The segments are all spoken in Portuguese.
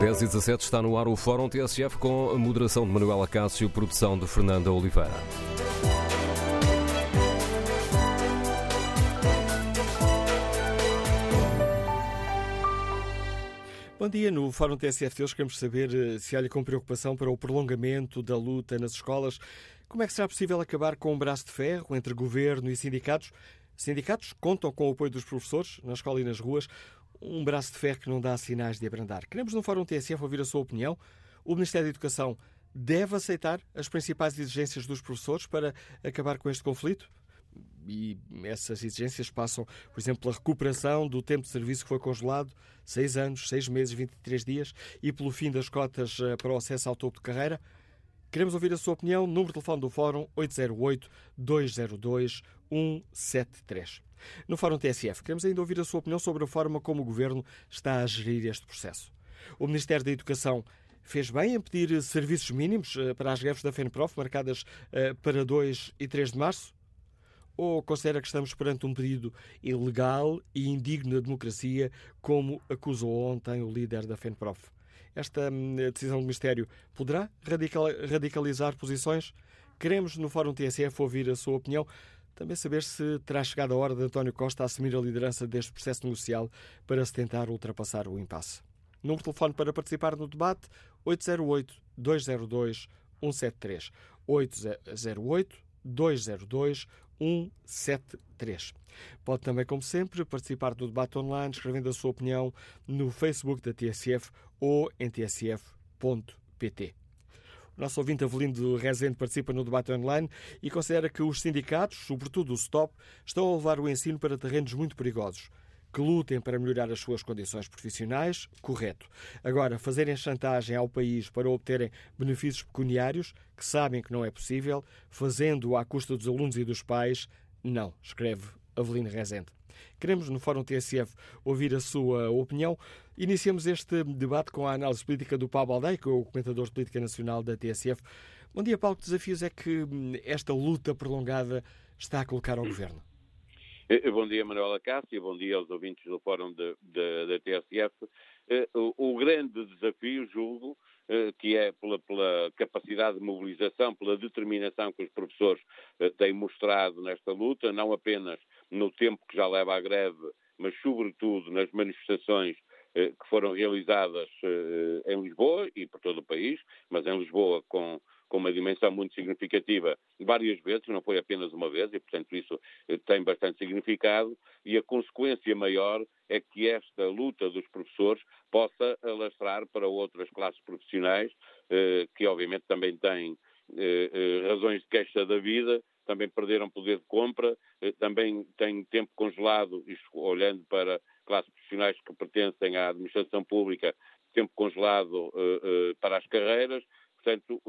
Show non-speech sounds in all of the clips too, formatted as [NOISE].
10 e 17 está no ar o Fórum TSF com a moderação de Manuela Cássio, produção de Fernanda Oliveira. Bom dia. No Fórum TSF hoje queremos saber eh, se olha com preocupação para o prolongamento da luta nas escolas. Como é que será possível acabar com um braço de ferro entre governo e sindicatos? Sindicatos contam com o apoio dos professores na escola e nas ruas. Um braço de ferro que não dá sinais de abrandar. Queremos no Fórum TSF ouvir a sua opinião. O Ministério da Educação deve aceitar as principais exigências dos professores para acabar com este conflito? e essas exigências passam, por exemplo, pela recuperação do tempo de serviço que foi congelado, 6 anos, 6 meses, 23 dias, e pelo fim das cotas eh, para o acesso ao topo de carreira. Queremos ouvir a sua opinião. Número de telefone do Fórum 808-202-173. No Fórum TSF, queremos ainda ouvir a sua opinião sobre a forma como o Governo está a gerir este processo. O Ministério da Educação fez bem em pedir serviços mínimos eh, para as greves da FENPROF, marcadas eh, para 2 e 3 de março? ou considera que estamos perante um pedido ilegal e indigno da democracia, como acusou ontem o líder da FENPROF? Esta hum, decisão do Ministério poderá radicalizar posições? Queremos, no Fórum TSF, ouvir a sua opinião. Também saber se terá chegado a hora de António Costa assumir a liderança deste processo negocial para se tentar ultrapassar o impasse. Número de telefone para participar no debate: 808-202-173. 808-202-173. 173. Pode também, como sempre, participar do debate online escrevendo a sua opinião no Facebook da TSF ou em tsf.pt. Nosso ouvinte Avelino de Rezende participa no debate online e considera que os sindicatos, sobretudo o STOP, estão a levar o ensino para terrenos muito perigosos que lutem para melhorar as suas condições profissionais, correto. Agora, fazerem chantagem ao país para obterem benefícios pecuniários, que sabem que não é possível, fazendo-o à custa dos alunos e dos pais, não, escreve Avelino Rezende. Queremos, no Fórum TSF, ouvir a sua opinião. Iniciamos este debate com a análise política do Paulo Aldeia, que é o comentador de política nacional da TSF. Bom dia, Paulo. Que desafios é que hum, esta luta prolongada está a colocar ao Governo? Eh, eh, bom dia, Manuela Cássio, bom dia aos ouvintes do Fórum da TSF. Eh, o, o, grande desafio, julgo, que é pela, pela, capacidade de mobilização, pela determinação que os professores têm mostrado nesta luta, não apenas no tempo que já leva à greve, mas sobretudo nas manifestações que foram realizadas em Lisboa e por todo o país, mas em Lisboa com com uma dimensão muito significativa várias vezes, não foi apenas uma vez, e portanto isso eh, tem bastante significado, e a consequência maior é que esta luta dos professores possa alastrar para outras classes profissionais, eh, que obviamente também têm eh, razões de queixa da vida, também perderam poder de compra, também têm tempo congelado, isto olhando para classes profissionais que pertencem à administração pública, tempo congelado para as carreiras, Portanto,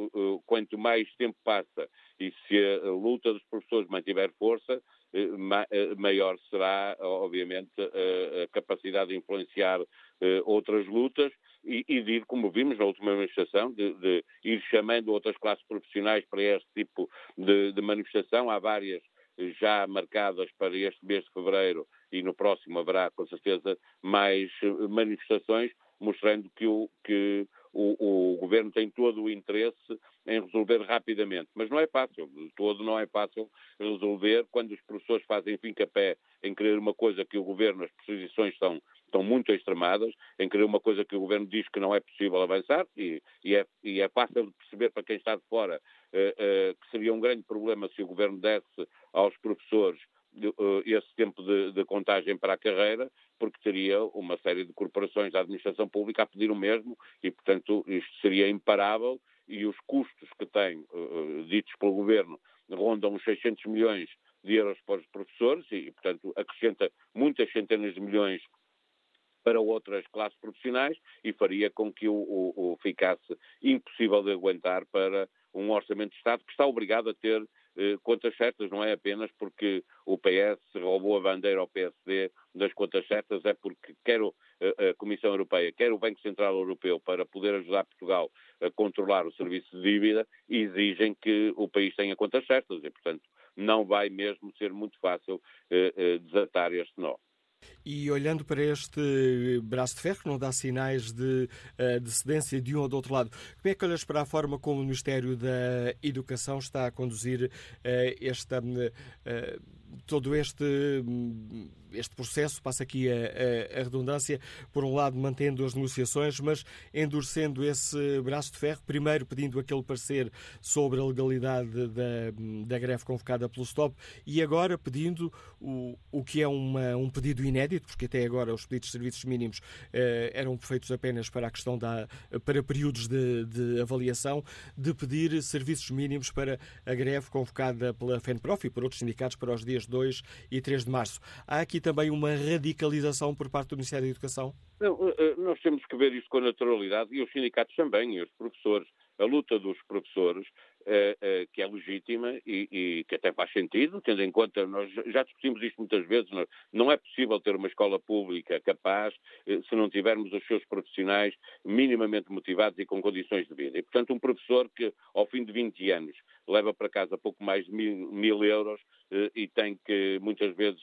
quanto mais tempo passa e se a luta dos professores mantiver força, eh, eh, maior será, obviamente, a capacidade de influenciar eh, outras lutas e, de ir, como vimos na última manifestação, de, de ir chamando outras classes profissionais para este tipo de, de manifestação. Há várias já marcadas para este mês de fevereiro e no próximo haverá, com certeza, mais manifestações, mostrando que o, que o, o, governo tem todo o interesse em resolver rapidamente. Mas não é fácil, de todo não é fácil resolver quando os professores fazem fim-capé em querer uma coisa que o governo, as posições estão, estão muito extremadas, em querer uma coisa que o governo diz que não é possível avançar, e, e, é, e é, fácil de perceber para quem está de fora uh, uh, que seria um grande problema se o governo desse aos professores uh, esse tempo de, de contagem para a carreira, porque teria uma série de corporações da administração pública a pedir o mesmo e, portanto, isto seria imparável e os custos que tem, uh, ditos pelo Governo, rondam os 600 milhões de euros para os professores e, portanto, acrescenta muitas centenas de milhões para outras classes profissionais e faria com que o, o, o ficasse impossível de aguentar para um orçamento de Estado que está obrigado a ter eh, contas certas, não é apenas porque o PS roubou a bandeira ao PSD das contas certas, é porque quer a Comissão Europeia, quer o Banco Central Europeu, para poder ajudar Portugal a controlar o serviço de dívida, exigem que o país tenha contas certas e, portanto, não vai mesmo ser muito fácil eh, eh, desatar este nó. E olhando para este braço de ferro, que não dá sinais de, eh, de cedência de um ou do outro lado, como é que olhas para a forma como o Ministério da Educação está a conduzir eh, esta, eh, todo este este processo, passa aqui a, a, a, redundância, por um lado mantendo as negociações, mas endurecendo esse braço de ferro, primeiro pedindo aquele parecer sobre a legalidade da, da greve convocada pelo STOP e agora pedindo o, o que é uma, um pedido inédito, porque até agora os pedidos de serviços mínimos eh, eram feitos apenas para a questão da para períodos de, de avaliação, de pedir serviços mínimos para a greve convocada pela FENPROF e por outros sindicatos para os dias 2 e 3 de março. Há aqui também uma radicalização por parte do Ministério da Educação? Não, eh, eh, nós temos que ver isso com naturalidade e os sindicatos também, e os professores. A luta dos professores, que é legítima e, e, que até faz sentido, tendo em conta, nós já discutimos isto muitas vezes, não é possível ter uma escola pública capaz se não tivermos os seus profissionais minimamente motivados e com condições de vida. E, portanto, um professor que, ao fim de 20 anos, leva para casa pouco mais de mil, mil euros e tem que, muitas vezes,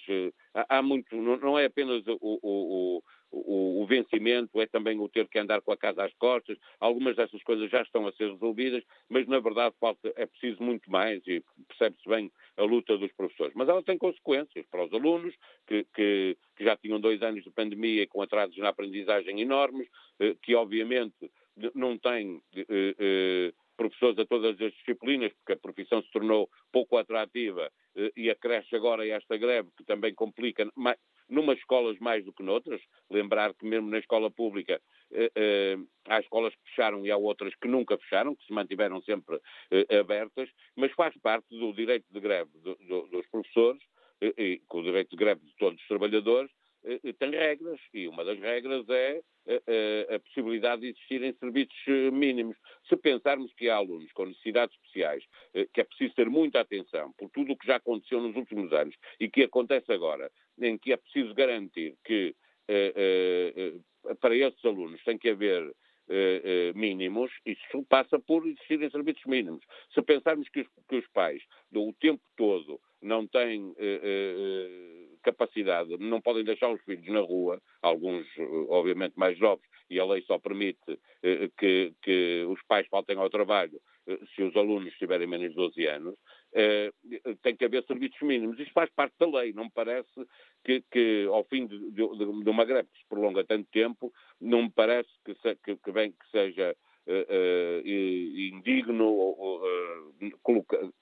há, muito, não é apenas o, o, o, o, vencimento, é também o ter que andar com a casa às costas. Algumas dessas coisas já estão a ser resolvidas, mas na verdade falta, é preciso muito mais e percebe-se bem a luta dos professores. Mas ela tem consequências para os alunos, que, que, que já tinham dois anos de pandemia com atrasos na aprendizagem enormes, eh, que obviamente não têm eh, eh, professores a todas as disciplinas, porque a profissão se tornou pouco atrativa e acresce agora esta greve, que também complica, numas escolas mais do que noutras. Lembrar que mesmo na escola pública eh, eh, há escolas que fecharam e há outras que nunca fecharam, que se mantiveram sempre abertas, mas faz parte do direito de greve dos professores e com o direito de greve de todos os trabalhadores, tem regras, e uma das regras é a, possibilidade de existirem serviços eh, mínimos. Se pensarmos que há alunos com necessidades especiais, eh, que é preciso ter muita atenção por tudo o que já aconteceu nos últimos anos e que acontece agora, em que é preciso garantir que eh, para esses alunos tem que haver mínimos, isso passa por existirem serviços mínimos. Se pensarmos que os, que os pais, o tempo todo, não têm capacidade, não podem deixar os filhos na rua, alguns, obviamente, mais novos, e a lei só permite eh, que, que os pais faltem ao trabalho eh, se os alunos tiverem menos de 12 anos, eh, tem que haver serviços mínimos. Isto faz parte da lei. Não me parece que, que ao fim de, de, de, uma greve que se prolonga tanto tempo, não me parece que, se, que, que, que seja indigno uh,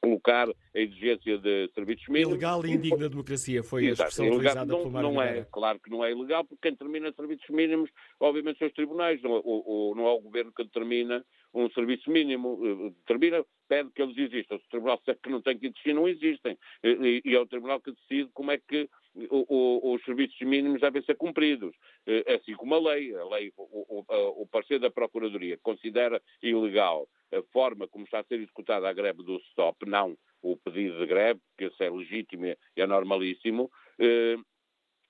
colocar a exigência de serviços mínimos. Ilegal e indigna democracia foi a expressão Exato. utilizada não, pelo Não é, claro que não é ilegal, porque quem determina serviços mínimos, obviamente, são os tribunais, não, o, o, não é o governo que determina um serviço mínimo, determina, pede que eles existam. Se o tribunal disser que não tem que existir, não existem. E é o tribunal que decide como é que o, o, os serviços mínimos devem ser cumpridos, eh, assim como a lei. A lei o, o, parecer da Procuradoria considera ilegal a forma como está a ser executada a greve do STOP, não o pedido de greve, que isso é legítimo e é normalíssimo. Eh,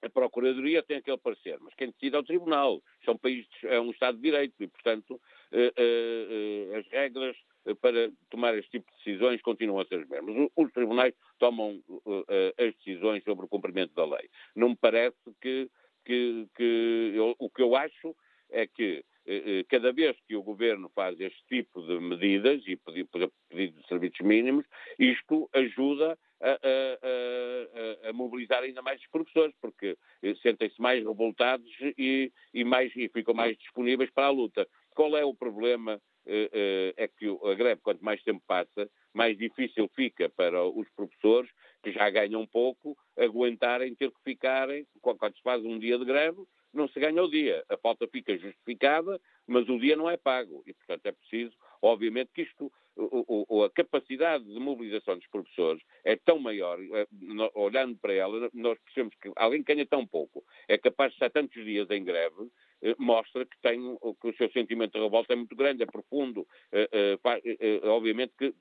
a Procuradoria tem aquele parecer, mas quem decide é o Tribunal. É um, país, é um Estado de Direito e, portanto, eh, as regras para tomar este tipo de decisões continuam a ser as mesmas. Os tribunais tomam uh, as decisões sobre o cumprimento da lei. Não me parece que, que, que eu, o que eu acho é que uh, cada vez que o governo faz este tipo de medidas e pedido, de serviços mínimos, isto ajuda a, a, a, a, mobilizar ainda mais os professores, porque sentem-se mais revoltados e, e, mais, e ficam mais disponíveis para a luta. Qual é o problema é que a greve, quanto mais tempo passa, mais difícil fica para os professores, que já ganham pouco, aguentarem ter que ficarem, quando se faz um dia de greve, não se ganha o dia. A falta fica justificada, mas o dia não é pago. E, portanto, é preciso, obviamente, que isto, a capacidade de mobilização dos professores é tão maior, é, olhando para ela, nós percebemos que alguém que ganha tão pouco é capaz de estar tantos dias em greve, eh, mostra que, tem, que o seu sentimento de revolta é muito grande, é profundo. Eh, eh, obviamente que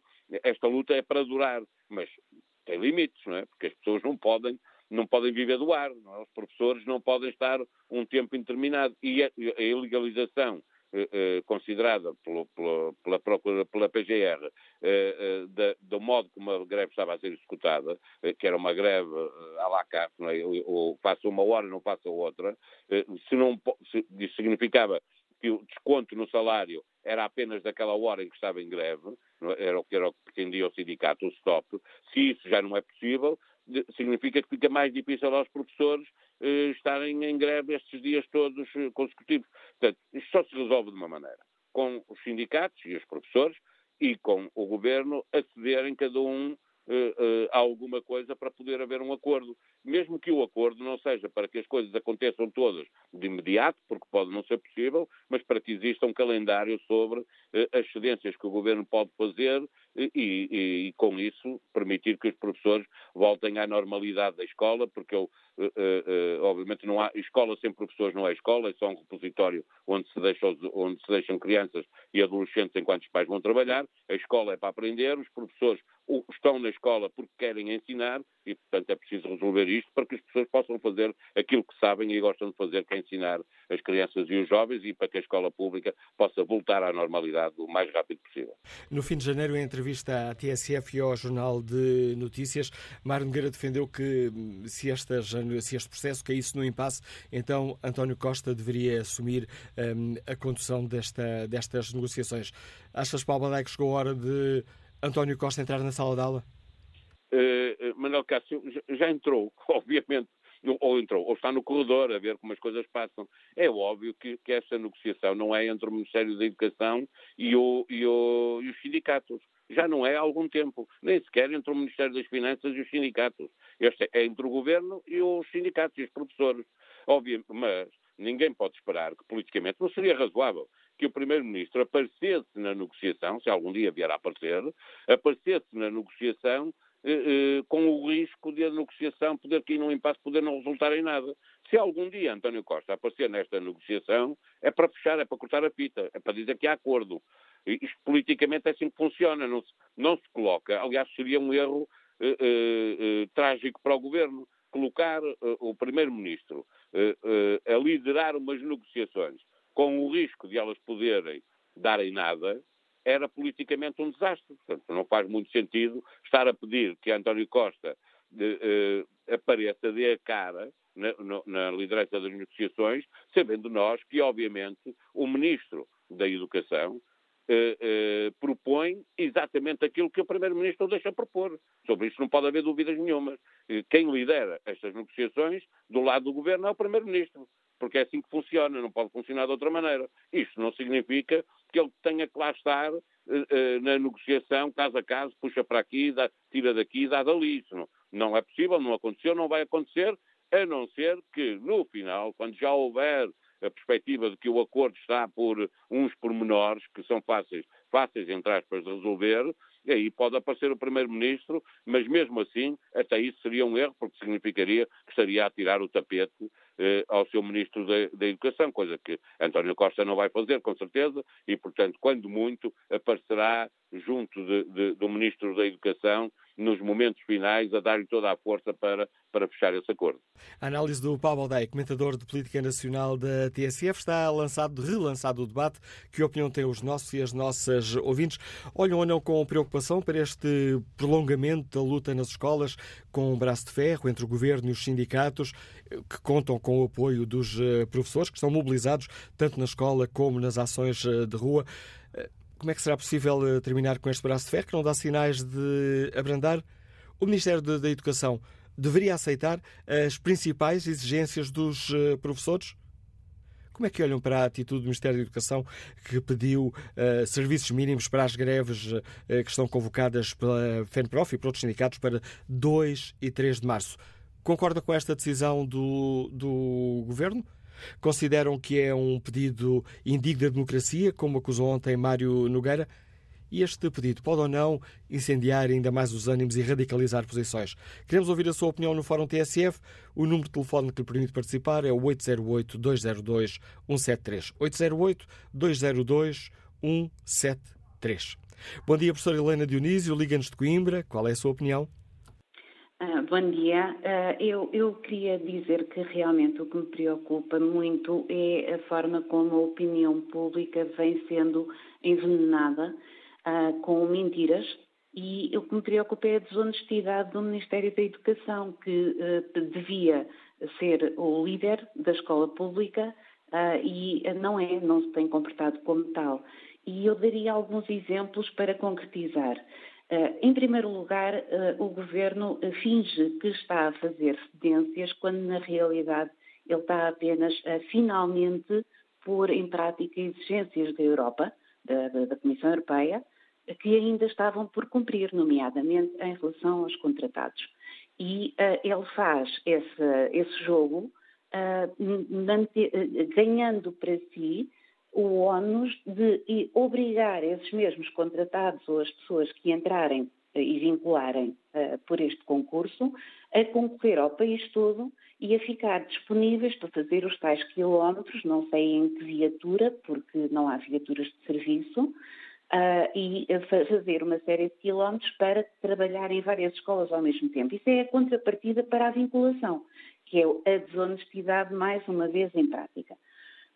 esta luta é para durar, mas tem limites, não é? Porque as pessoas não podem não podem viver do ar, é? os professores não podem estar um tempo indeterminado. E a, a ilegalização considerada pelo, pela, pela, procura, pela PGR do modo como a greve estava a ser executada, que era uma greve à la carte, é? ou faço uma hora não faço outra, se não, se, significava que o desconto no salário era apenas daquela hora em que estava em greve, é? era o que pretendia o sindicato, o stop. Se isso já não é possível, significa que fica mais difícil aos professores eh, estarem em greve estes dias todos eh, consecutivos. Portanto, isto só se resolve de uma maneira, com os sindicatos e os professores e com o governo acederem cada um uh, alguma coisa para poder haver um acordo. Mesmo que o acordo não seja para que as coisas aconteçam todas de imediato, porque pode não ser possível, mas para que exista um calendário sobre uh, as cedências que o governo pode fazer e, e, e, com isso permitir que os professores voltem à normalidade da escola, porque eu, uh, uh, obviamente não há escola sem professores não é escola, é só um repositório onde se, deixa onde se deixam crianças e adolescentes enquanto os pais vão trabalhar. A escola é para aprender, os professores estão na escola porque querem ensinar e, portanto, é preciso resolver isto para que as pessoas possam fazer aquilo que sabem e gostam de fazer, que é ensinar as crianças e os jovens e para que a escola pública possa voltar à normalidade o mais rápido possível. No fim de janeiro, em entrevista à TSF e ao Jornal de Notícias, Mário Nogueira defendeu que hum, se, se este processo caísse no impasse, então António Costa deveria assumir um, a condução desta, destas negociações. Achas, Paulo Badai, que chegou a hora de António Costa entrar na sala de aula? Uh, Manuel Cássio já entrou, [LAUGHS] obviamente, ou entrou, ou está no corredor a ver como as coisas passam. É óbvio que, que esta negociação não é entre o Ministério da Educação e, o, e, o, e os sindicatos. Já não é há algum tempo. Nem sequer entre o Ministério das Finanças e os sindicatos. Este é entre o Governo e os sindicatos e os professores. Mas ninguém pode esperar que politicamente não seria razoável que o Primeiro-Ministro aparecesse na negociação, se algum dia vier a aparecer, aparecesse na negociação eh, eh, com o risco de a negociação poder cair num impasse, poder não resultar em nada. Se algum dia António Costa aparecer nesta negociação, é para fechar, é para cortar a fita, é para dizer que há acordo. Isto politicamente é assim que funciona, não se, não se coloca. Aliás, seria um erro eh, eh, eh trágico para o governo colocar eh, o Primeiro-Ministro a liderar umas negociações com o risco de elas poderem dar em nada, era politicamente um desastre. Portanto, não faz muito sentido estar a pedir que António Costa de, uh, apareça, dê a cara na, na, liderança das negociações, sabendo nós que, obviamente, o Ministro da Educação Uh, uh, propõe exatamente aquilo que o Primeiro-Ministro deixa propor. Sobre isso não pode haver dúvidas nenhumas. Quem lidera estas negociações do lado do Governo é o Primeiro-Ministro porque é assim que funciona, não pode funcionar de outra maneira. Isto não significa que ele tenha que lá estar uh, uh, na negociação, caso a caso, puxa para aqui, dá, tira daqui, dá dali. Isso não, não é possível, não aconteceu, não vai acontecer, a não ser que, no final, quando já houver a perspectiva de que o acordo está por uns pormenores que são fáceis, fáceis entre aspas, de resolver, e aí pode aparecer o Primeiro-Ministro, mas mesmo assim, até isso seria um erro, porque significaria que estaria a tirar o tapete eh, ao seu Ministro da, da, Educação, coisa que António Costa não vai fazer, com certeza, e, portanto, quando muito, aparecerá junto de, de, do Ministro da Educação nos momentos finais a dar-lhe toda a força para, para fechar esse acordo. A análise do Paulo Aldeia, comentador de política nacional da TSF, está lançado, relançado o debate. Que opinião têm os nossos e as nossas ouvintes? Olham ou não com preocupação para este prolongamento da luta nas escolas com um braço de ferro entre o governo e os sindicatos, que contam com o apoio dos eh, professores, que estão mobilizados tanto na escola como nas ações eh, de rua? Como é que será possível eh, terminar com este braço de ferro que não dá sinais de abrandar? O Ministério da Educação deveria aceitar as principais exigências dos eh, professores? Como é que olham para a atitude do Ministério da Educação que pediu uh, serviços mínimos para as greves uh, que estão convocadas pela FENPROF e por outros sindicatos para 2 e 3 de março? Concorda com esta decisão do, do Governo? Consideram que é um pedido indigno da democracia, como acusou ontem Mário Nogueira? E este pedido pode ou não incendiar ainda mais os ânimos e radicalizar posições? Queremos ouvir a sua opinião no Fórum TSF. O número de telefone que lhe permite participar é o 808-202-173. 808-202-173. Bom dia, professora Helena Dionísio. Liga-nos de Coimbra. Qual é a sua opinião? Uh, bom dia. Uh, eu, eu, queria dizer que realmente o que me preocupa muito é a forma como a opinião pública vem sendo envenenada uh, com mentiras e o que me preocupa é a desonestidade do Ministério da Educação, que devia ser o líder da escola pública e não é, não se tem comportado como tal. E eu daria alguns exemplos para concretizar. Eh, em primeiro lugar, eh, o governo finge que está a fazer cedências, quando na realidade ele está apenas a finalmente pôr em prática exigências da Europa, da, da Comissão Europeia, que ainda estavam por cumprir, nomeadamente em relação aos contratados. E uh, ele faz esse, esse jogo uh, ganhando para si o ónus de obrigar esses mesmos contratados ou as pessoas que entrarem e vincularem uh, por este concurso a concorrer ao país todo e a ficar disponíveis para fazer os tais quilómetros, não sei em que viatura, porque não há viaturas de serviço, uh, e fazer uma série de quilómetros para trabalhar em várias escolas ao mesmo tempo. Isso é a contrapartida para a vinculação, que é a desonestidade mais uma vez em prática.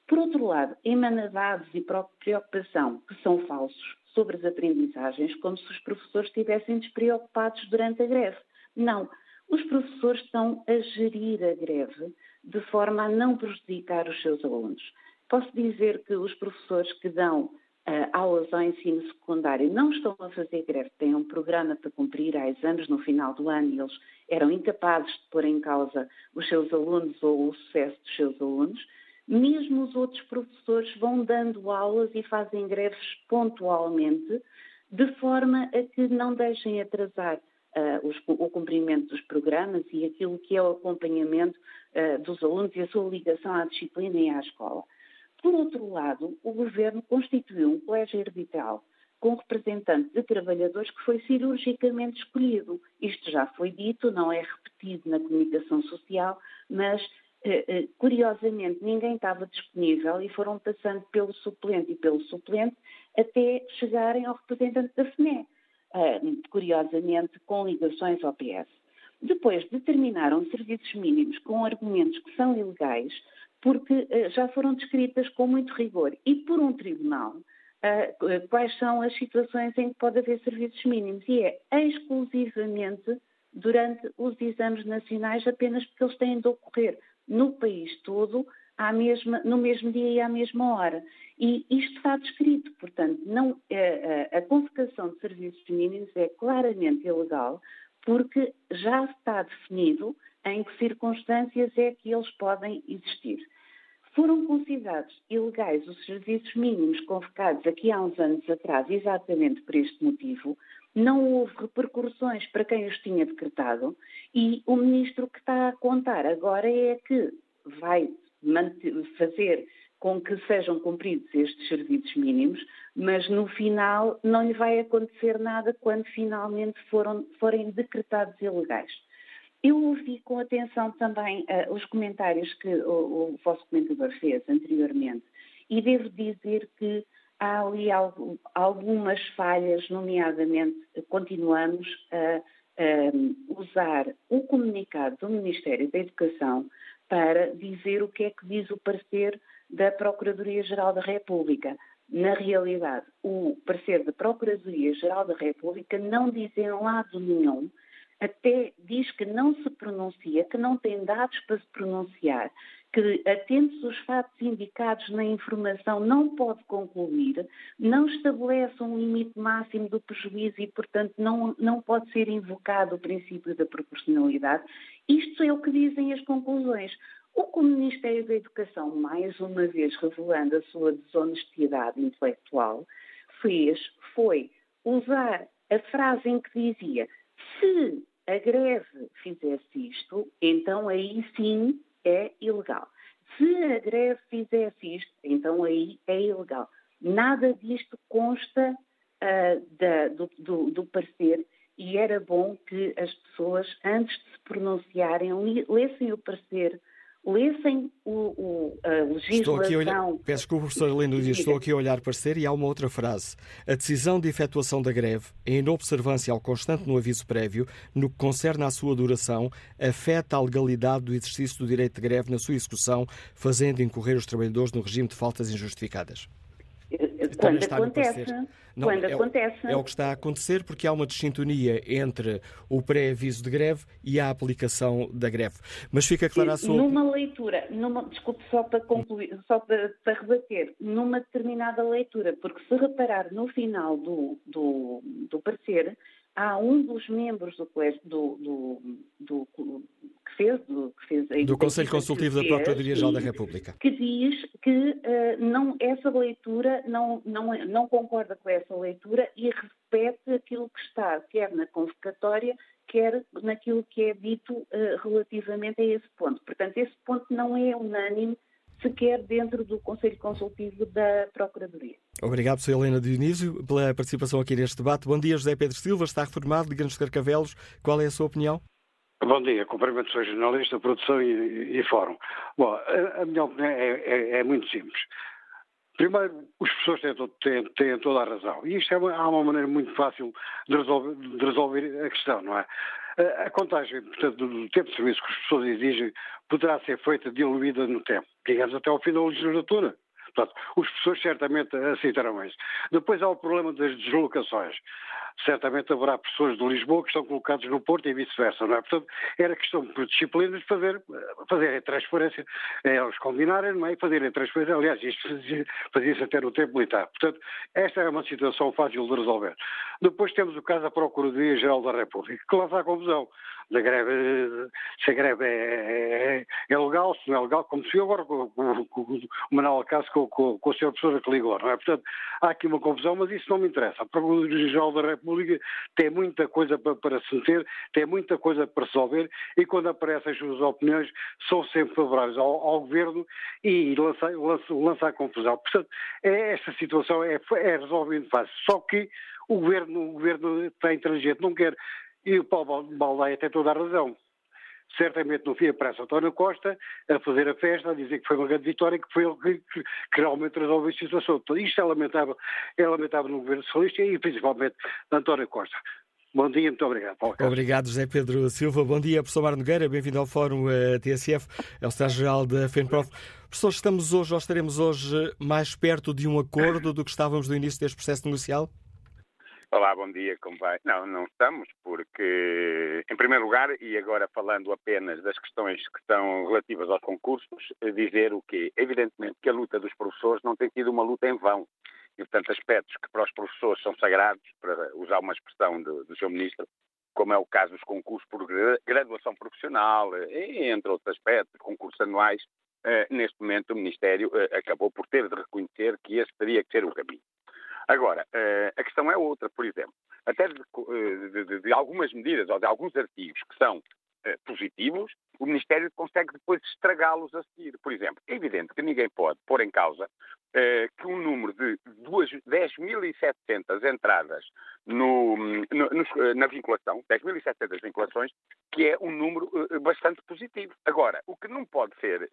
Por outro lado, emanadados e preocupação que são falsos sobre as aprendizagens, como se os professores estivessem despreocupados durante a greve. Não. Os professores estão a gerir a greve de forma a não prejudicar os seus alunos. Posso dizer que os professores que dão uh, aulas ao ensino secundário não estão a fazer greve, têm um programa para cumprir há exames no final do ano e eles eram incapazes de pôr em causa os seus alunos ou o sucesso dos seus alunos mesmo os outros professores vão dando aulas e fazem greves pontualmente, de forma a que não deixem atrasar uh, os, o cumprimento dos programas e aquilo que é o acompanhamento uh, dos alunos e a sua ligação à disciplina e à escola. Por outro lado, o Governo constituiu um colégio arbitral com representantes de trabalhadores que foi cirurgicamente escolhido. Isto já foi dito, não é repetido na comunicação social, mas curiosamente, ninguém estava disponível e foram passando pelo suplente e pelo suplente até chegarem ao representante da FNE, eh, curiosamente com ligações ao PS. Depois determinaram serviços mínimos com argumentos que são ilegais, porque já foram descritas com muito rigor. E por um tribunal quais são as situações em que pode haver serviços mínimos? E é exclusivamente durante os exames nacionais apenas porque eles têm de ocorrer no país todo mesma, no mesmo dia e à mesma hora. E isto está descrito, portanto, não, a, a, a convocação de serviços mínimos é claramente ilegal, porque já está definido em que circunstâncias é que eles podem existir. Foram considerados ilegais os serviços mínimos convocados aqui há uns anos atrás, exatamente por este motivo, não houve repercussões para quem os tinha decretado e o ministro que está a contar agora é que vai fazer com que sejam cumpridos estes serviços mínimos, mas no final não lhe vai acontecer nada quando finalmente foram, forem decretados ilegais. Eu ouvi com atenção também uh, os comentários que o, o vosso comentador fez anteriormente e devo dizer que há ali algumas falhas, nomeadamente continuamos a, a, usar o comunicado do Ministério da Educação para dizer o que é que diz o parecer da Procuradoria-Geral da República. Na realidade, o parecer da Procuradoria-Geral da República não diz em lado nenhum até diz que não se pronuncia, que não tem dados para se pronunciar, que, atentos os fatos indicados na informação, não pode concluir, não estabelece um limite máximo do prejuízo e, portanto, não, não pode ser invocado o princípio da proporcionalidade. Isto é o que dizem as conclusões. O que o Ministério da Educação, mais uma vez revelando a sua desonestidade intelectual, fez foi usar a frase em que dizia se a greve fizesse isto, então aí sim é ilegal. Se a greve fizesse isto, então aí é ilegal. Nada disto consta uh, da, do, do, do, parecer e era bom que as pessoas, antes de se pronunciarem, lessem o parecer, lessem o, o, a legislação... Estou aqui a olhar, peço desculpa, professor Helena diz, estou aqui a olhar parecer e há uma outra frase. A decisão de efetuação da greve, em observância ao constante no aviso prévio, no que concerne à sua duração, afeta a legalidade do exercício do direito de greve na sua execução, fazendo incorrer os trabalhadores no regime de faltas injustificadas. Quando acontece, não, quando é, acontece. É o que está a acontecer porque há uma desintonia entre o pré-aviso de greve e a aplicação da greve. Mas fica clara a sua. Numa leitura, numa, desculpe só para concluir, só para, para rebater, numa determinada leitura, porque se reparar no final do, do, do parecer, há um dos membros do, do, do, do que fez, do, que fez do Conselho Consultivo da Procuradoria-Geral da República, que diz que uh, não, essa leitura não, não, não concorda com essa leitura e repete aquilo que está, quer na convocatória, quer naquilo que é dito uh, relativamente a esse ponto. Portanto, esse ponto não é unânime sequer dentro do Conselho Consultivo da Procuradoria. Obrigado, Sra. Helena Dionísio, pela participação aqui neste debate. Bom dia, José Pedro Silva, está reformado, de Carcavelos. Qual é a sua opinião? Bom dia, cumprimento, sou jornalista, produção e, e fórum. Bom, a, a minha opinião é, é, é, muito simples. Primeiro, as pessoas têm, têm, têm, toda a razão. E isto é uma, há uma maneira muito fácil de resolver, de resolver a questão, não é? A contagem, portanto, do tempo de serviço que as pessoas exigem poderá ser feita diluída no tempo, digamos até ao fim da legislatura. Portanto, os professores certamente aceitarão isso. Depois há o problema das deslocações. Certamente haverá pessoas de Lisboa que estão colocadas no Porto e vice-versa, não é? Portanto, era questão por disciplinas de fazer, fazerem transferência, é, eles combinarem, não é? E fazerem transferência. Aliás, isto fazia-se fazia até no tempo militar. Portanto, esta é uma situação fácil de resolver. Depois temos o caso da Procuradoria-Geral da República, que está a confusão da greve, se a greve é, é, é, legal, se não é legal, como se viu agora com, com, com o Manuel Alcácio, com, com, com o Sr. Professor que ligou, não é? Portanto, há aqui uma confusão, mas isso não me interessa. A Procuradoria-Geral da República tem muita coisa para, para se meter, tem muita coisa para resolver e quando aparecem as suas opiniões são sempre favoráveis ao, ao Governo e lança, lança, lança a confusão. Portanto, é, esta situação é, é resolvida fácil. Só que o Governo, o governo está intransigente, não quer e o Paulo Baldaia tem toda a razão. Certamente no fim aparece António Costa a fazer a festa, a dizer que foi uma grande vitória e que foi ele que, que, que realmente resolveu a situação. Então, isto é lamentável, é lamentável no governo socialista e principalmente António Costa. Bom dia, muito obrigado. Obrigado, José Pedro Silva. Bom dia, professor Mar Nogueira. Bem-vindo ao Fórum uh, TSF, é o Estado-Geral da FENPROF. Professor, estamos hoje, ou estaremos hoje mais perto de um acordo do que estávamos no início deste processo negocial? Olá, bom dia, como vai? Não, não estamos, porque, em primeiro lugar, e agora falando apenas das questões que estão relativas aos concursos, dizer o quê? Evidentemente que a luta dos professores não tem sido uma luta em vão. E, portanto, aspectos que para os professores são sagrados, para usar uma expressão do, do seu ministro, como é o caso dos concursos por graduação profissional, entre outros aspectos, concursos anuais, eh, neste momento o Ministério eh, acabou por ter de reconhecer que esse teria que ser o caminho. Agora, uh, a questão é outra, por exemplo, até de, eh, de, de, algumas medidas ou de alguns artigos que são uh, positivos, o Ministério consegue depois estragá-los a seguir. Por exemplo, é evidente que ninguém pode pôr em causa uh, que um número de 10.700 entradas no, no, no, na vinculação, 10.700 vinculações, que é um número bastante positivo. Agora, o que não pode ser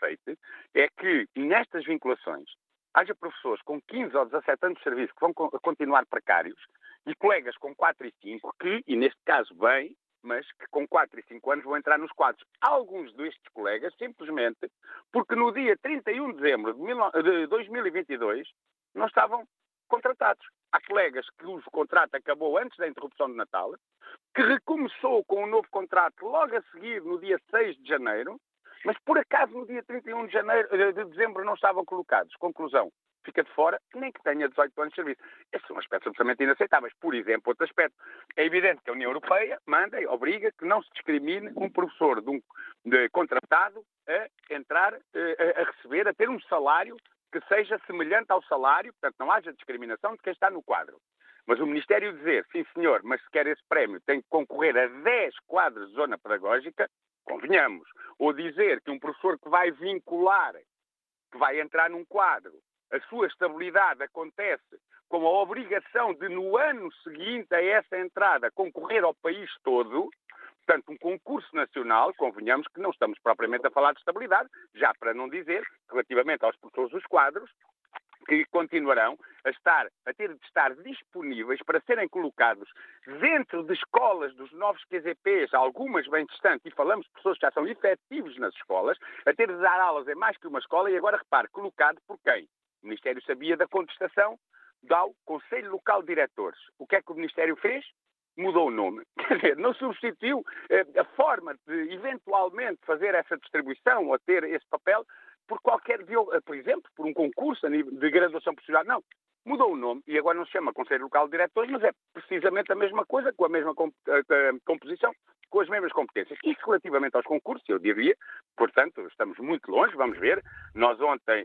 feito é que nestas vinculações haja professores com 15 ou 17 anos de serviço que vão continuar precários e colegas com 4 e 5 que, e neste caso bem, mas que com 4 e 5 anos vão entrar nos quadros. Alguns destes colegas, simplesmente, porque no dia 31 de dezembro de 2022 não estavam contratados. Há colegas que o contrato acabou antes da interrupção de Natal, que recomeçou com um novo contrato logo a seguir, no dia 6 de janeiro, mas por acaso no dia 31 de, janeiro, eh, de dezembro não estavam colocados. Conclusão, fica de fora, nem que tenha 18 anos de serviço. Esses são aspectos absolutamente inaceitáveis. Por exemplo, outro aspecto. É evidente que a União Europeia manda e obriga que não se discrimine um professor de um de, contratado a entrar, eh, a, a receber, a ter um salário que seja semelhante ao salário, portanto não haja discriminação de quem está no quadro. Mas o Ministério dizer, sim senhor, mas se quer esse prémio tem que concorrer a 10 quadros de zona pedagógica, convenhamos, ou dizer que um professor que vai vincular, que vai entrar num quadro, a sua estabilidade acontece com a obrigação de, no ano seguinte a essa entrada, concorrer ao país todo, Portanto, um concurso nacional, convenhamos que não estamos propriamente a falar de estabilidade, já para não dizer, relativamente aos professores dos quadros, que continuarão a, estar, a ter de estar disponíveis para serem colocados dentro de escolas dos novos QZPs, algumas bem distantes, e falamos de pessoas que já são efetivos nas escolas, a ter de dar aulas em mais que uma escola, e agora repare, colocado por quem? O Ministério sabia da contestação ao Conselho Local de Diretores. O que é que o Ministério fez? Mudou o nome. [LAUGHS] Quer dizer, não substituiu eh, a forma de eventualmente fazer essa distribuição ou ter esse papel por qualquer, eh, por exemplo, por um concurso de graduação profissional. Não. Mudou o nome e agora não se chama Conselho Local de Diretores, mas é precisamente a mesma coisa, com a mesma eh, composição, com as mesmas competências. Isso relativamente aos concursos, eu diria, portanto, estamos muito longe, vamos ver. Nós ontem,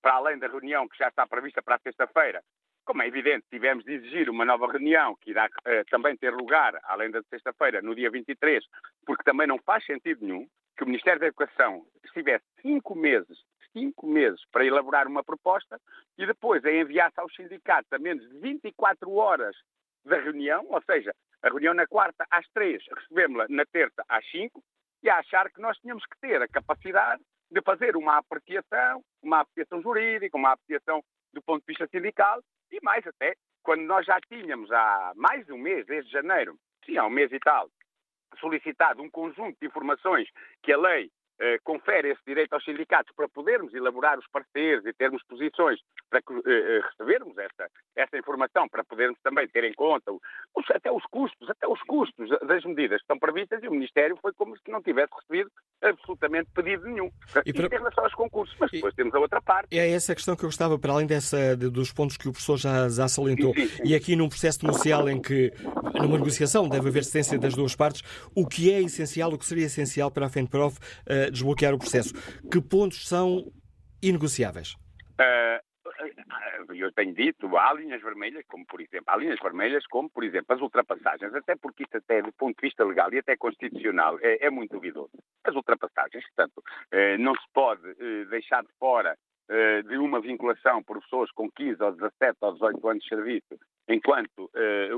para além da reunião que já está prevista para sexta-feira, como é evidente, tivemos de exigir uma nova reunião que irá também ter lugar, além da sexta-feira, no dia 23, porque também não faz sentido nenhum que o Ministério da Educação estivesse cinco meses, cinco meses para elaborar uma proposta e depois a enviasse aos sindicatos a menos de 24 horas da reunião, ou seja, a reunião na quarta às três, recebemos-la na terça às cinco, e a achar que nós tínhamos que ter a capacidade de fazer uma apreciação, uma apreciação jurídica, uma apreciação do ponto de vista sindical, e mais até, quando nós já tínhamos há mais de um mês, desde janeiro, sim, há um mês e tal, solicitado um conjunto de informações que a lei eh, confere esse direito aos sindicatos para podermos elaborar os parceiros e termos posições para que, eh, eh, recebermos essa, essa informação, para podermos também ter em conta os, até os custos, até os custos das medidas que estão previstas e o Ministério foi como se não tivesse recebido absolutamente pedido nenhum. E para... em relação aos concursos, mas depois e... temos a outra parte. É essa a questão que eu gostava, para além dessa, de, dos pontos que o professor já, já salientou, sim, sim. e aqui num processo negocial em que, numa negociação, deve haver cedência das duas partes, o que é essencial, o que seria essencial para a FENPROF uh, desbloquear o processo? Que pontos são inegociáveis? Uh, eu tenho dito, há linhas vermelhas, como por exemplo, há linhas vermelhas, como por exemplo as ultrapassagens, até porque isto até do ponto de vista legal e até constitucional é, é muito duvidoso. As ultrapassagens, portanto, eh, não se pode eh, deixar de fora eh, de uma vinculação por pessoas com 15 ou 17 ou 18 anos de serviço, enquanto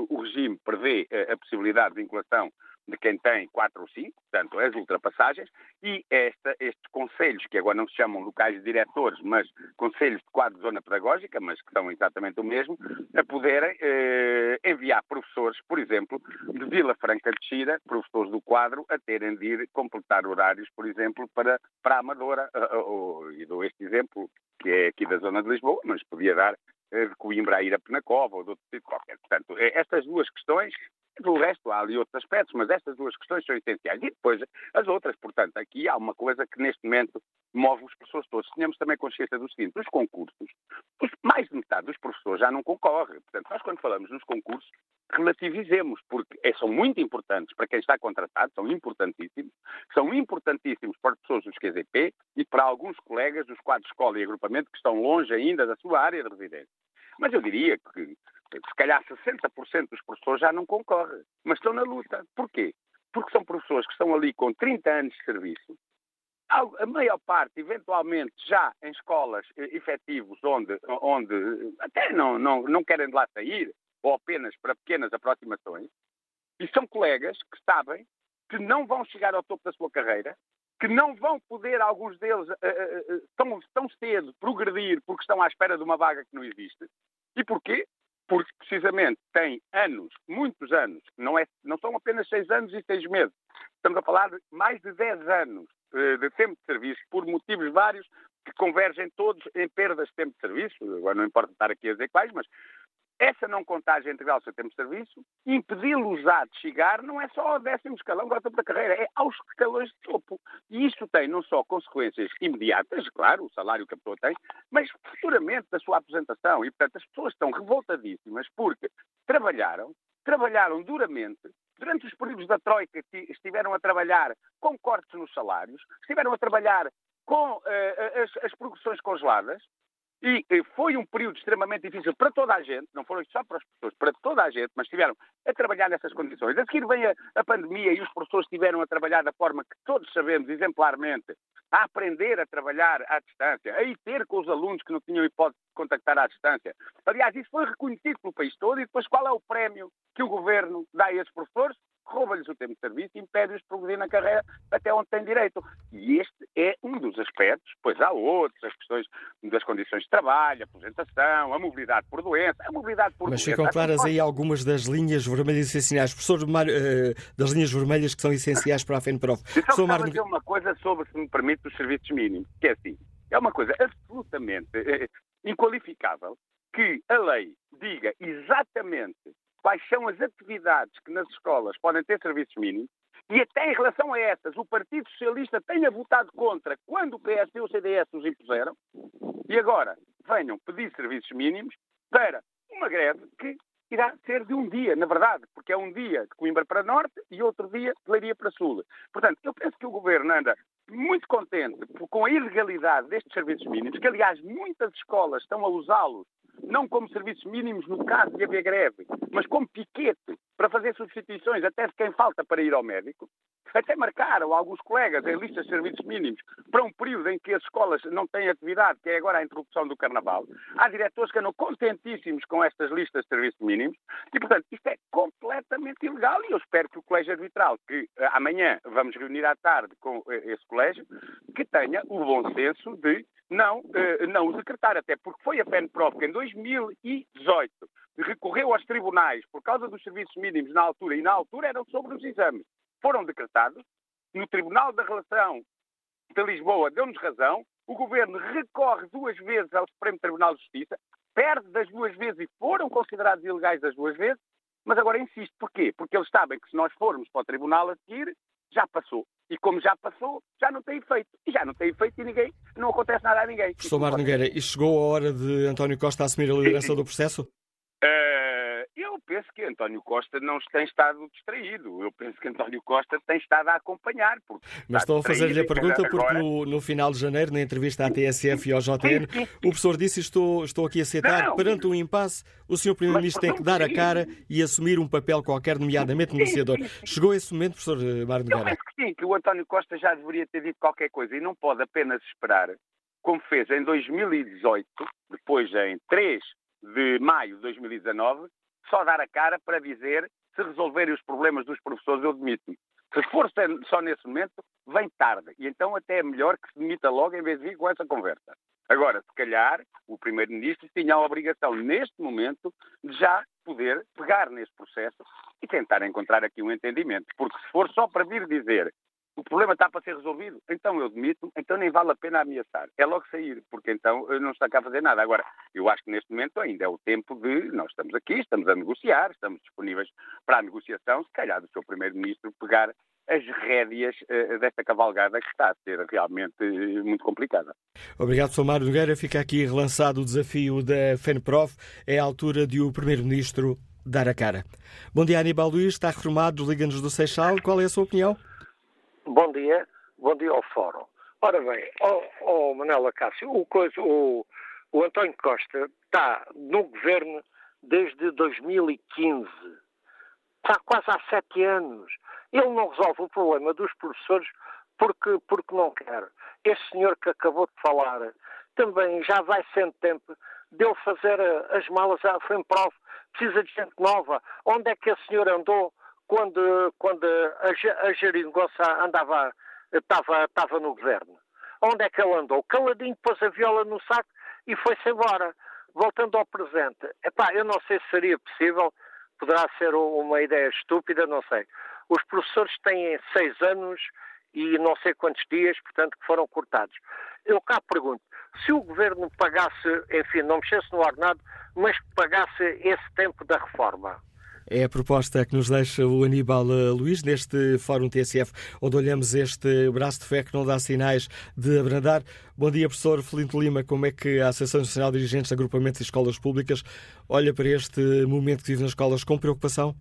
o regime prevê a possibilidade de vinculação de quem tem quatro ou cinco, portanto, as ultrapassagens, e esta, estes conselhos, que agora não se chamam locais de diretores, mas conselhos de quadro de zona pedagógica, mas que são exatamente o mesmo, a poderem eh, enviar professores, por exemplo, de Vila Franca de Xira, professores do quadro, a terem de ir completar horários, por exemplo, para, para a Amadora, uh, uh, e dou este exemplo, que é aqui da zona de Lisboa, mas podia dar eh, de Coimbra a ir a Penacova ou de outro tipo qualquer. Portanto, eh, estas duas questões do resto, há ali outros aspectos, mas estas duas questões são essenciais. E depois as outras. Portanto, aqui há uma coisa que neste momento move os professores todos. Tenhamos também consciência do seguinte: nos concursos, mais de metade dos professores já não concorre. Portanto, nós quando falamos nos concursos, relativizemos, porque é, são muito importantes para quem está contratado, são importantíssimos, são importantíssimos para as pessoas dos QZP e para alguns colegas dos quadros escola e agrupamento que estão longe ainda da sua área de residência. Mas eu diria que se calhar 60% dos professores já não concorrem, mas estão na luta. Porquê? Porque são professores que estão ali com 30 anos de serviço, a maior parte, eventualmente, já em escolas eh, efetivos onde, onde até não, não, não querem de lá sair, ou apenas para pequenas aproximações, e são colegas que sabem que não vão chegar ao topo da sua carreira, que não vão poder, alguns deles, uh, uh, tão, tão cedo, progredir porque estão à espera de uma vaga que não existe. E porquê? Porque precisamente tem anos, muitos anos, não, é, não são apenas seis anos e seis meses, estamos a falar de mais de dez anos eh, de tempo de serviço, por motivos vários que convergem todos em perdas de tempo de serviço, agora não importa estar aqui a dizer quais, mas essa não contagem integral seu tempo de serviço, impedi-los de chegar não é só ao décimo escalão topo da carreira, é aos escalões de topo. E isso tem não só consequências imediatas, claro, o salário que a pessoa tem, mas futuramente da sua apresentação. E, portanto, as pessoas estão revoltadíssimas porque trabalharam, trabalharam duramente, durante os períodos da Troika estiveram a trabalhar com cortes nos salários, estiveram a trabalhar com uh, as, as congeladas, e foi um período extremamente difícil para toda a gente, não foram só para as pessoas, para toda a gente, mas estiveram a trabalhar nessas condições. A seguir vem a, a, pandemia e os professores estiveram a trabalhar da forma que todos sabemos, exemplarmente, a aprender a trabalhar à distância, a ir ter com os alunos que não tinham hipótese de contactar à distância. Aliás, isso foi reconhecido pelo país todo e depois qual é o prémio que o governo dá a esses professores? Rouba-lhes o tempo de serviço e impede-os de progredir na carreira até onde têm direito. E este é um dos aspectos, pois há outros, as questões das condições de trabalho, a aposentação, a mobilidade por doença, a mobilidade por Mas doença. ficam claras aí algumas das linhas vermelhas essenciais. Professor, uh, das linhas vermelhas que são essenciais para a FENPROF. Gostava de dizer uma coisa sobre, se me permite, os serviços mínimos, que é assim, é uma coisa absolutamente eh, inqualificável que a lei diga exatamente quais são as atividades que nas escolas podem ter serviços mínimos e até em relação a essas o Partido Socialista tenha votado contra quando o PS e o CDS os impuseram e agora venham pedir serviços mínimos para uma greve que irá ser de um dia, na verdade, porque é um dia de Coimbra para Norte e outro dia de Leiria para Sul. Portanto, eu penso que o Governo anda muito contente com a ilegalidade destes serviços mínimos, que aliás muitas escolas estão a usá-los não como serviços mínimos no caso de haver greve, mas como piquete para fazer substituições até de quem falta para ir ao médico, até marcaram alguns colegas em listas de serviços mínimos para um período em que as escolas não têm atividade, que é agora a interrupção do Carnaval. Há diretores que andam contentíssimos com estas listas de serviços mínimos e, portanto, isto é completamente ilegal e eu espero que o Colégio Arbitral, que eh, amanhã vamos reunir à tarde com eh, esse colégio, que tenha o bom senso de não, uh, não o decretar, até porque foi a FENPROF que em 2018 recorreu aos tribunais por causa dos serviços mínimos na altura, e na altura eram sobre os exames, foram decretados, no Tribunal da Relação de Lisboa deu-nos razão, o Governo recorre duas vezes ao Supremo Tribunal de Justiça, perde das duas vezes e foram considerados ilegais das duas vezes, mas agora insiste. Porquê? Porque eles sabem que se nós formos para o Tribunal a seguir, já passou. E como já passou, já não tem efeito. E já não tem efeito e ninguém, não acontece nada a ninguém. Professor Mar Nogueira, e chegou a hora de António Costa assumir a liderança do processo? Uh, eu penso que António Costa não tem estado distraído. Eu penso que António Costa tem estado a acompanhar. Mas estou a fazer-lhe a pergunta porque no, no, final de janeiro, na entrevista à TSF e ao JN, o professor disse, estou, estou aqui a citar, não, perante um impasse, o senhor Primeiro-Ministro tem que dar a cara e assumir um papel qualquer, nomeadamente negociador. Chegou esse momento, professor Mário Nogueira? Eu penso que sim, que o António Costa já deveria ter dito qualquer coisa e não pode apenas esperar, como fez em 2018, depois em 3 de maio de 2019, só dar a cara para dizer se resolverem os problemas dos professores eu demito-me. Se for só nesse momento, vem tarde. E então até é melhor que se demita logo em vez de vir com essa conversa. Agora, se calhar, o Primeiro-Ministro tinha a obrigação, neste momento, de já poder pegar nesse processo e tentar encontrar aqui um entendimento. Porque se for só para vir dizer o problema está para ser resolvido, então eu demito, então nem vale a pena ameaçar. É logo sair, porque então não está cá a fazer nada. Agora, eu acho que neste momento ainda é o tempo de, nós estamos aqui, estamos a negociar, estamos disponíveis para a negociação, se calhar do seu Primeiro-Ministro pegar as rédeas uh, desta cavalgada que está a ser realmente uh, muito complicada. Obrigado, Sr. Mário Nogueira. Fica aqui relançado o desafio da FENPROF. É a altura de o Primeiro-Ministro dar a cara. Bom dia, Aníbal Luís. Está reformado, Liga-nos do Seixal. Qual é a sua opinião? Bom dia, bom dia ao Fórum. Ora bem, oh, oh Manela Cássio, o, o, o António Costa está no governo desde 2015. Está quase há sete anos. Ele não resolve o problema dos professores porque, porque não quer. Este senhor que acabou de falar também já vai sendo tempo de ele fazer as malas à prova. Precisa de gente nova. Onde é que esse senhor andou quando, quando a, a Geringonça andava, estava, estava no governo. Onde é que ele andou? Caladinho, pôs a viola no saco e foi-se embora. Voltando ao presente, epá, eu não sei se seria possível, poderá ser uma ideia estúpida, não sei. Os professores têm seis anos e não sei quantos dias, portanto, que foram cortados. Eu cá pergunto, se o governo pagasse, enfim, não mexesse no ordenado, mas pagasse esse tempo da reforma, é a proposta que nos deixa o Aníbal eh, Luís neste Fórum TSF, onde olhamos este braço de fé que não dá sinais de abrandar. Bom dia, professor Felinto Lima. Como é que a Associação Nacional de Dirigentes de Agrupamentos e Escolas Públicas olha para este momento que vive nas escolas com preocupação?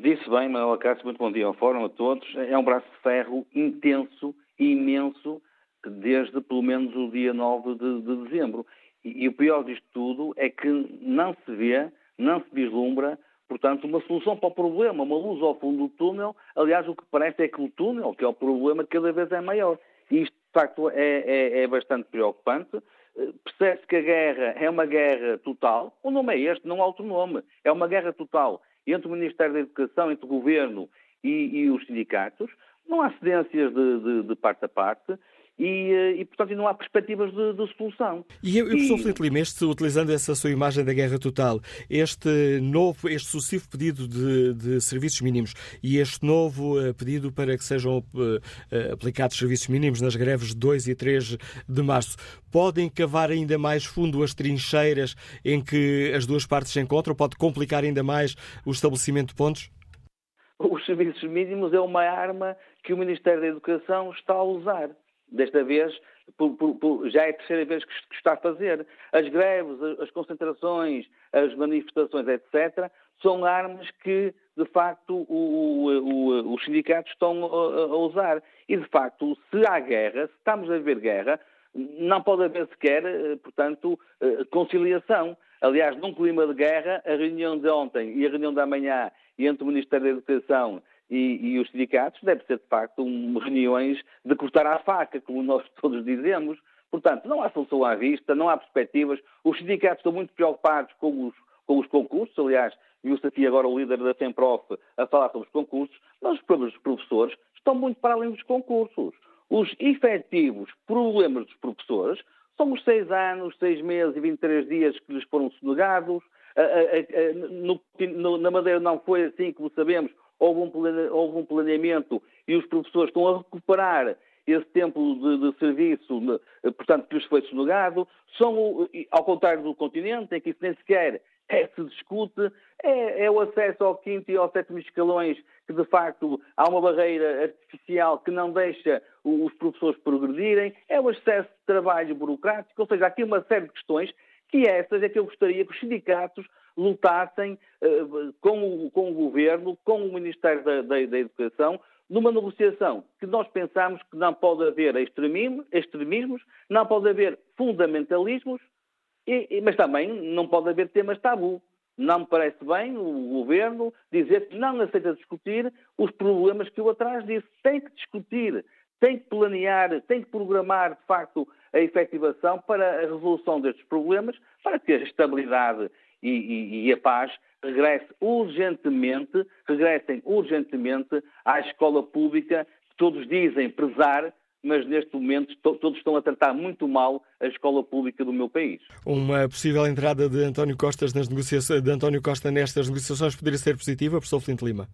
Disse bem, Manuel Cássio, muito bom dia ao Fórum, a todos. É um braço de ferro intenso imenso desde pelo menos o dia 9 de, de dezembro. E, e o pior disto tudo é que não se vê, não se vislumbra Portanto, uma solução para o problema, uma luz ao fundo do túnel. Aliás, o que parece é que o túnel, que é o problema, cada vez é maior. E isto, de facto, é, é, é bastante preocupante. Eh, percebe-se que a guerra é uma guerra total. O nome é este, não há outro nome. É uma guerra total entre o Ministério da Educação, entre o Governo e, e os sindicatos. Não há cedências de, de, de parte a parte e, eh, e, portanto, não há perspectivas de, de solução. E, e o professor Filipe Lima, este, utilizando essa sua imagem da guerra total, este novo, este sucessivo pedido de, de serviços mínimos e este novo uh, pedido para que sejam uh, aplicados serviços mínimos nas greves de 2 e 3 de março, podem cavar ainda mais fundo as trincheiras em que as duas partes se encontram? Pode complicar ainda mais o estabelecimento de pontos? Os serviços mínimos é uma arma que o Ministério da Educação está a usar Desta vez, por, por, já é a terceira vez que, está a fazer. As greves, as concentrações, as manifestações, etc., são armas que, de facto, o, o, os sindicatos estão a, a, usar. E, de facto, se há guerra, se estamos a ver guerra, não pode haver sequer, eh, portanto, eh, conciliação. Aliás, num clima de guerra, a reunião de ontem e a reunião da manhã entre o Ministério da Educação e, e, os sindicatos deve ser, de facto, um, reuniões de cortar à faca, como nós [LAUGHS] todos dizemos. Portanto, não há solução à vista, não há perspectivas. Os sindicatos estão muito preocupados com os, com os concursos, aliás, viu-se aqui agora o líder da FEMPROF a falar sobre os concursos, mas os professores estão muito para além dos concursos. Os efetivos problemas dos professores são os seis anos, seis meses e 23 dias que lhes foram sonegados. na Madeira não foi assim, como sabemos, houve um, houve um planeamento e os professores estão a recuperar esse tempo de, de, serviço, portanto, que lhes foi sonegado, são, ao contrário do continente, em que isso nem sequer é, se discute, é, é, o acesso ao quinto e ao sétimo escalões, que de facto há uma barreira artificial que não deixa os professores progredirem, é o excesso de trabalho burocrático, ou seja, há aqui uma série de questões que essas é que eu gostaria que os sindicatos lutassem uh, com, o, com, o, Governo, com o Ministério da, da, da, Educação, numa negociação que nós pensamos que não pode haver extremismos, extremismos não pode haver fundamentalismos, e, e, mas também não pode haver temas tabu. Não me parece bem o Governo dizer que não aceita discutir os problemas que o atrás disso. Tem que discutir, tem que planear, tem que programar, de facto, a efetivação para a resolução destes problemas, para que a estabilidade e, e, e a paz regresse urgentemente, regressem urgentemente à escola pública que todos dizem prezar, mas neste momento todos estão a tratar muito mal a escola pública do meu país. Uma possível entrada de António, Costas nas negociações, de António Costa nestas negociações poderia ser positiva, professor Flint Lima?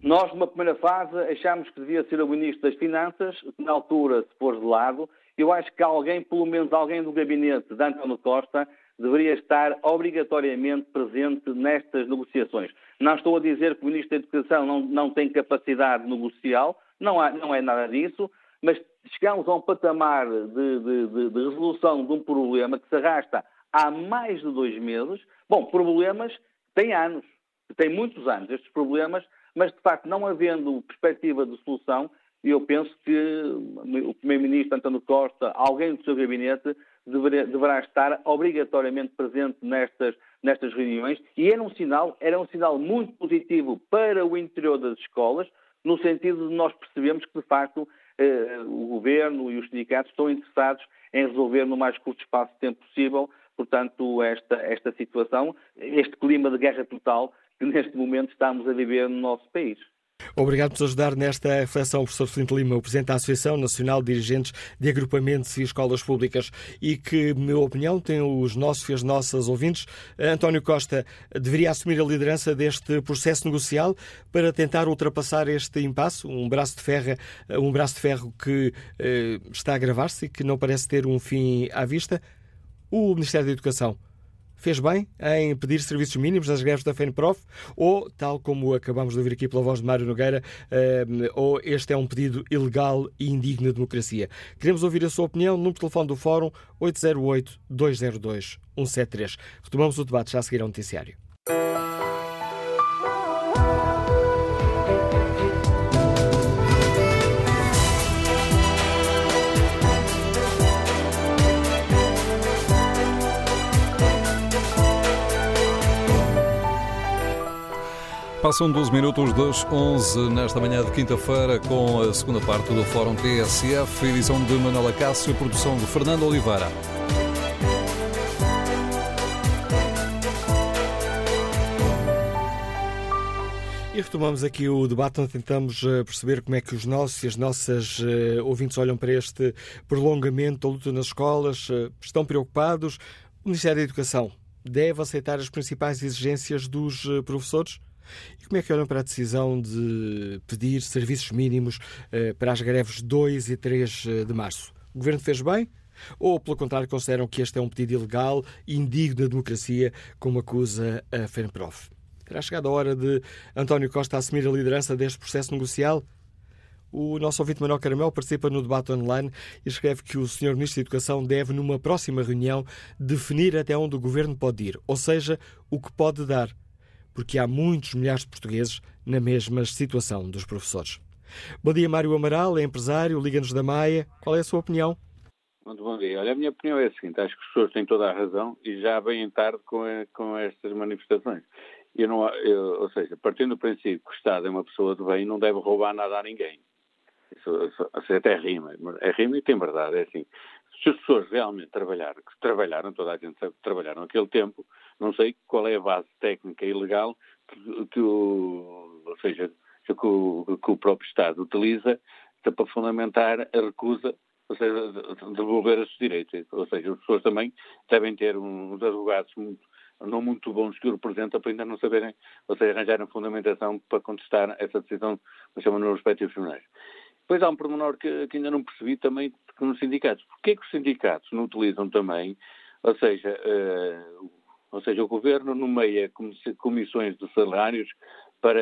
Nós, numa primeira fase, achámos que devia ser o Ministro das Finanças, que na altura se pôs de lado. Eu acho que alguém, pelo menos alguém do gabinete de António Costa, deveria estar obrigatoriamente presente nestas negociações. Não estou a dizer que o Ministro da Educação não, não tem capacidade negocial, não, há, não é nada disso, mas chegamos a um patamar de, de, de, de, resolução de um problema que se arrasta há mais de dois meses. Bom, problemas têm anos, têm muitos anos estes problemas, mas de facto não havendo perspectiva de solução, eu penso que o Primeiro-Ministro António Costa, alguém do seu gabinete, deverá, estar obrigatoriamente presente nestas, nestas reuniões e era um sinal, era um sinal muito positivo para o interior das escolas, no sentido de nós percebemos que, de facto, eh, o Governo e os sindicatos estão interessados em resolver no mais curto espaço de tempo possível, portanto, esta, esta situação, este clima de guerra total que neste momento estamos a viver no nosso país. Obrigado por nos ajudar nesta reflexão, professor Flint Lima, o Presidente da Associação Nacional de Dirigentes de Agrupamentos e Escolas Públicas e que, na minha opinião, tem os nossos e as nossas ouvintes. António Costa deveria assumir a liderança deste processo negocial para tentar ultrapassar este impasse, um braço de ferro, um braço de ferro que eh, está a agravar-se e que não parece ter um fim à vista. O Ministério da Educação fez bem em pedir serviços mínimos nas greves da FENPROF ou, tal como acabamos de ouvir aqui pela voz de Mário Nogueira, eh, ou este é um pedido ilegal e indigno de democracia. Queremos ouvir a sua opinião. no telefone do Fórum 808-202-173. Retomamos o debate já a seguir ao noticiário. Passam 12 minutos das 11 nesta manhã de quinta-feira com a segunda parte do Fórum TSF, edição de Manuela Cássio, produção de Fernando Oliveira. E retomamos aqui o debate onde tentamos eh, perceber como é que os nossos e as nossas uh, ouvintes olham para este prolongamento da luta nas escolas. Uh, estão preocupados? O Ministério da Educação deve aceitar as principais exigências dos professores? E como é que olham para a decisão de pedir serviços mínimos para as greves 2 e 3 de março? O Governo fez bem? Ou, pelo contrário, consideram que este é um pedido ilegal indigno da democracia, como acusa a FENPROF? Terá chegado a hora de António Costa assumir a liderança deste processo negocial? O nosso ouvinte Manuel Caramel participa no debate online e escreve que o Sr. Ministro da Educação deve, numa próxima reunião, definir até onde o Governo pode ir, ou seja, o que pode dar, porque há muitos milhares de portugueses na mesma situação dos professores. Bom dia, Mário Amaral, é empresário, liga-nos da Maia. Qual é a sua opinião? Muito bom dia. Olha, a minha opinião é a seguinte: acho que as pessoas têm toda a razão e já vêm tarde com, a, com estas manifestações. Eu não, eu, ou seja, partindo do princípio que o Estado é uma pessoa de bem, não deve roubar nada a ninguém. Isso, isso até rima. É rima e tem verdade. É assim. Se as pessoas realmente trabalharam, que trabalharam, toda a gente sabe que trabalharam naquele tempo, não sei qual é a base técnica e legal que, que o, ou seja, que o, que o próprio Estado utiliza para fundamentar a recusa ou seja, de devolver esses direitos. Ou seja, as pessoas também devem ter uns advogados muito não muito bons que o representam para ainda não saberem, ou seja, arranjarem fundamentação para contestar essa decisão, mas chama nos respectivos tribunais. Depois há um pormenor que, que, ainda não percebi também nos sindicatos. Porquê que os sindicatos não utilizam também, ou seja, uh, ou seja, o governo nomeia comissões de salários para,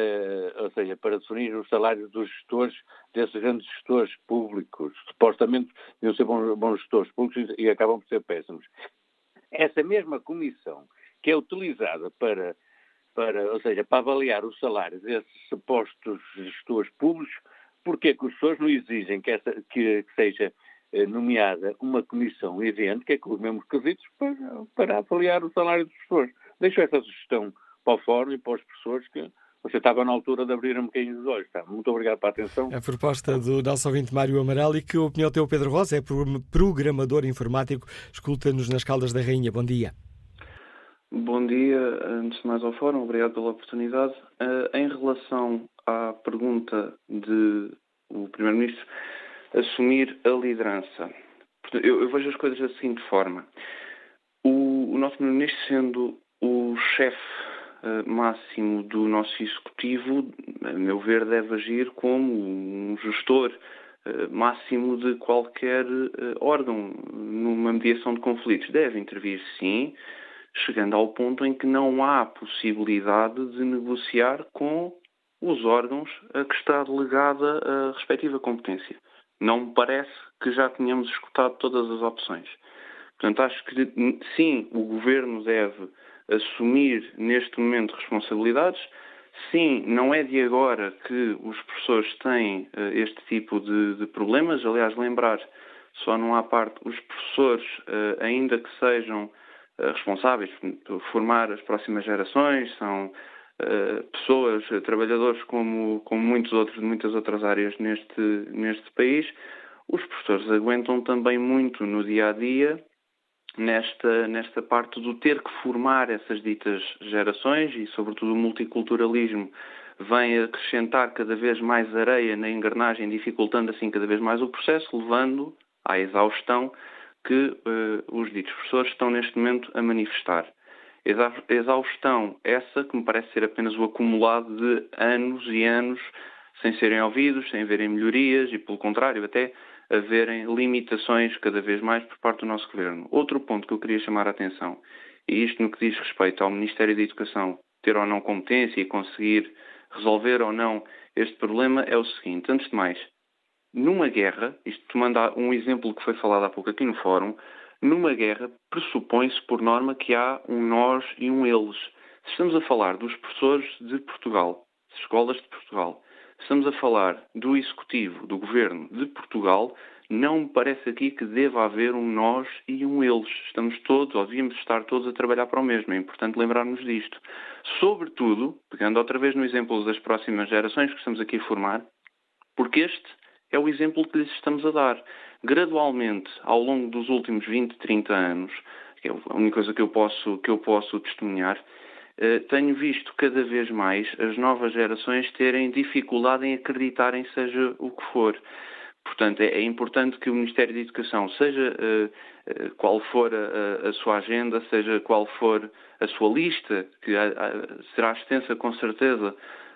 ou seja, para definir os salários dos gestores, desses grandes gestores públicos, supostamente deviam ser bons, bons gestores públicos e acabam por ser péssimos. Essa mesma comissão que é utilizada para, para, ou seja, para avaliar os salários desses supostos gestores públicos, porque é que os pessoas não exigem que, essa, que, que seja nomeada uma comissão idêntica com os mesmos quesitos para, para avaliar o salário dos professores. Deixo essa sugestão para o fórum e para os professores que você estava na altura de abrir um bocadinho os olhos. Tá? Muito obrigado pela atenção. A proposta do nosso ouvinte Mário Amaral e que a opinião teu Pedro Rosa é programador informático. Escuta-nos nas Caldas da Rainha. Bom dia. Bom dia, antes de mais ao Fórum, obrigado pela oportunidade. Uh, em relação à pergunta de o Primeiro-Ministro assumir a liderança, eu, eu, vejo as coisas da seguinte forma. O, o nosso Primeiro-Ministro, sendo o chefe uh, máximo do nosso Executivo, a meu ver, deve agir como um gestor uh, máximo de qualquer órgão numa mediação de conflitos. Deve intervir, sim chegando ao ponto em que não há possibilidade de negociar com os órgãos a que está delegada a respectiva competência. Não me parece que já tenhamos escutado todas as opções. Portanto, acho que sim, o governo deve assumir neste momento responsabilidades. Sim, não é de agora que os professores têm uh, este tipo de, de, problemas. Aliás, lembrar, só não há parte, os professores, uh, ainda que sejam eh, responsáveis por formar as próximas gerações, são uh, pessoas, eh, trabalhadores como, como muitos outros de muitas outras áreas neste, neste país. Os professores aguentam também muito no dia a dia nesta, nesta parte do ter que formar essas ditas gerações e, sobretudo, o multiculturalismo vem acrescentar cada vez mais areia na engrenagem, dificultando assim cada vez mais o processo, levando à exaustão que uh, os ditos professores estão neste momento a manifestar. Exaustão essa que me parece ser apenas o acumulado de anos e anos sem serem ouvidos, sem haverem melhorias e, pelo contrário, até haverem limitações cada vez mais por parte do nosso governo. Outro ponto que eu queria chamar a atenção, e isto no que diz respeito ao Ministério da Educação ter ou não competência e conseguir resolver ou não este problema, é o seguinte: antes de mais, numa guerra, isto tomando um exemplo que foi falado há pouco aqui no fórum, numa guerra pressupõe-se por norma que há um nós e um eles. Estamos a falar dos professores de Portugal, das escolas de Portugal, estamos a falar do executivo, do governo de Portugal, não me parece aqui que deva haver um nós e um eles. Estamos todos, ou devíamos estar todos a trabalhar para o mesmo. É importante lembrarmos disto. Sobretudo, pegando outra vez no exemplo das próximas gerações que estamos aqui a formar, porque este é o exemplo que lhes estamos a dar. Gradualmente, ao longo dos últimos 20, 30 anos, que é a única coisa que eu posso, que eu posso testemunhar, eh, tenho visto cada vez mais as novas gerações terem dificuldade em acreditarem seja o que for. Portanto, é, é importante que o Ministério da Educação, seja uh, uh, qual for a, a, sua agenda, seja qual for a sua lista, que será extensa com certeza,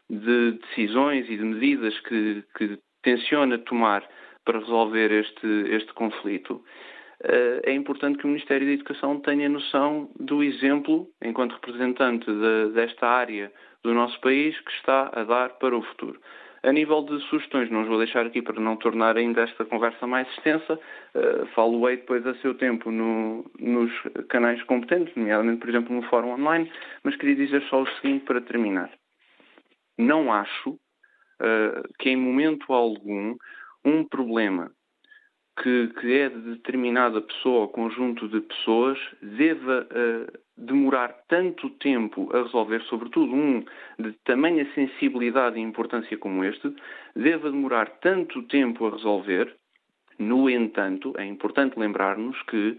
de decisões e de medidas que, que tenciona tomar para resolver este, este conflito, uh, é importante que o Ministério da Educação tenha noção do exemplo, enquanto representante de, desta área do nosso país, que está a dar para o futuro. A nível de sugestões, não os vou deixar aqui para não tornar ainda esta conversa mais extensa. Uh, Falo-ei depois a seu tempo no, nos canais competentes, nomeadamente, por exemplo, no fórum online, mas queria dizer só o seguinte para terminar. Não acho uh, que em momento algum um problema que, que, é de determinada pessoa ou conjunto de pessoas deva uh, demorar tanto tempo a resolver, sobretudo um de tamanha sensibilidade e importância como este, deva demorar tanto tempo a resolver. No entanto, é importante lembrar-nos que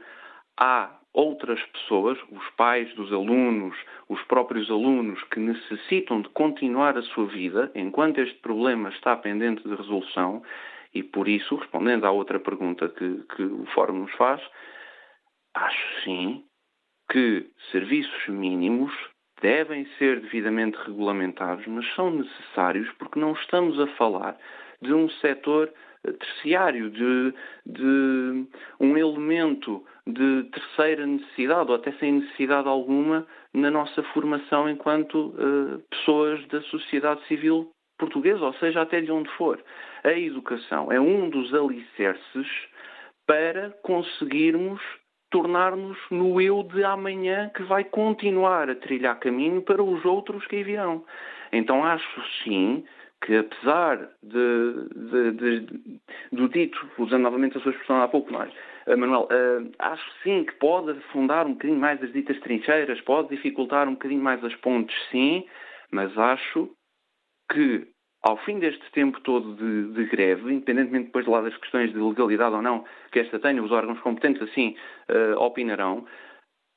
há outras pessoas, os pais dos alunos, os próprios alunos, que necessitam de continuar a sua vida enquanto este problema está pendente de resolução e por isso, respondendo à outra pergunta que, que o Fórum nos faz, acho sim que serviços mínimos devem ser devidamente regulamentados, mas são necessários porque não estamos a falar de um setor eh, terciário, de, de, um elemento de terceira necessidade, ou até sem necessidade alguma, na nossa formação enquanto uh, pessoas da sociedade civil portuguesa, ou seja, até de onde for. A educação é um dos alicerces para conseguirmos tornar-nos no eu de amanhã que vai continuar a trilhar caminho para os outros que aí virão. Então acho sim que apesar de, de, de, do dito, usando novamente a sua expressão há pouco mais, uh, Manuel, uh, acho sim que pode afundar um bocadinho mais as ditas trincheiras, pode dificultar um bocadinho mais as pontes, sim, mas acho que ao fim deste tempo todo de, de, greve, independentemente depois de lá das questões de legalidade ou não que esta tenha, os órgãos competentes assim uh, opinarão,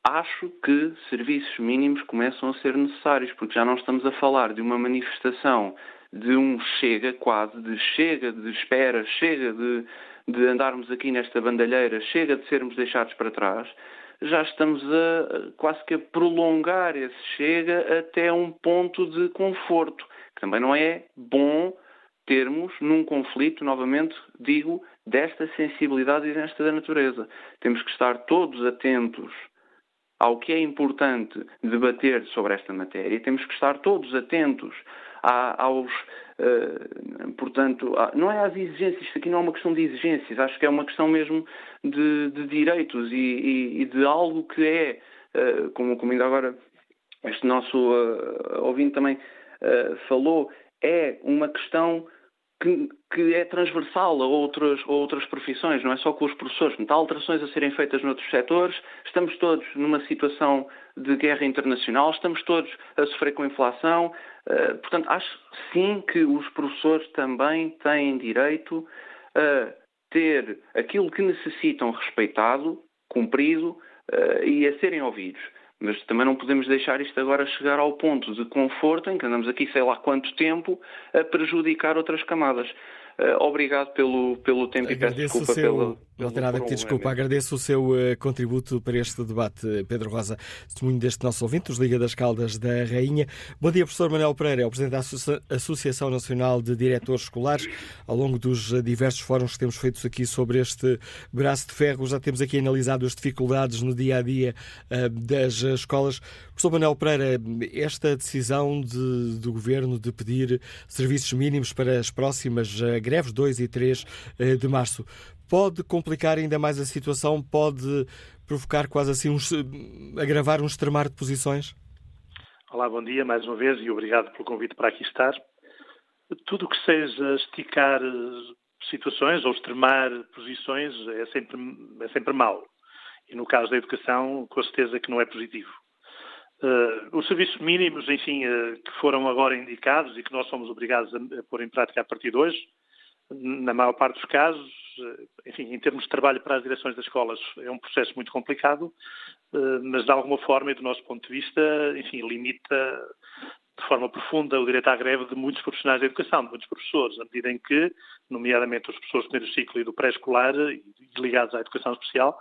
acho que serviços mínimos começam a ser necessários, porque já não estamos a falar de uma manifestação de um chega quase, de chega de espera, chega de, de andarmos aqui nesta bandalheira, chega de sermos deixados para trás, já estamos a quase que a prolongar esse chega até um ponto de conforto também não é bom termos num conflito, novamente digo, desta sensibilidade e desta natureza. Temos que estar todos atentos ao que é importante debater sobre esta matéria, temos que estar todos atentos aos. Uh, portanto, não é às exigências, isto aqui não é uma questão de exigências, acho que é uma questão mesmo de, de direitos e, e, e, de algo que é, uh, como, como ainda agora este nosso uh, ouvinte também eh, falou, é uma questão que, que, é transversal a outras, a outras profissões, não é só com os professores. Há alterações a serem feitas noutros setores, estamos todos numa situação de guerra internacional, estamos todos a sofrer com a inflação. Uh, portanto, acho sim que os professores também têm direito a ter aquilo que necessitam respeitado, cumprido uh, e a serem ouvidos. Mas também não podemos deixar isto agora chegar ao ponto de conforto em que andamos aqui sei lá quanto tempo a prejudicar outras camadas. Uh, obrigado pelo, pelo tempo Agradeço e peço desculpa seu, pelo, Não tem nada que pedir desculpa. Agradeço o seu uh, contributo para este debate, Pedro Rosa, testemunho deste nosso ouvinte, dos Liga das Caldas da Rainha. Bom dia, professor Manuel Pereira, é o Presidente da Associação Nacional de Diretores Escolares. Ao longo dos uh, diversos fóruns que temos feitos aqui sobre este braço de ferro, já temos aqui analisado as dificuldades no dia a dia das escolas. Professor Manuel Pereira, esta decisão de, do Governo de pedir serviços mínimos para as próximas greves 2 e 3 eh, de março. Pode complicar ainda mais a situação? Pode provocar quase assim, agravar um extremar de posições? Olá, bom dia mais uma vez e obrigado pelo convite para aqui estar. Tudo o que seja esticar eh, situações ou extremar posições é sempre, é sempre mau. E no caso da educação, com certeza que não é positivo. Uh, os serviços mínimos, enfim, uh, que foram agora indicados e que nós somos obrigados a, a pôr em prática a partir de hoje, na maior parte dos casos, enfim, em termos de trabalho para as direções das escolas, é um processo muito complicado, mas de alguma forma, e do nosso ponto de vista, enfim, limita de forma profunda o direito à greve de muitos profissionais da educação, de muitos professores, à medida em que, nomeadamente os professores do primeiro ciclo e do pré-escolar e ligados à educação especial,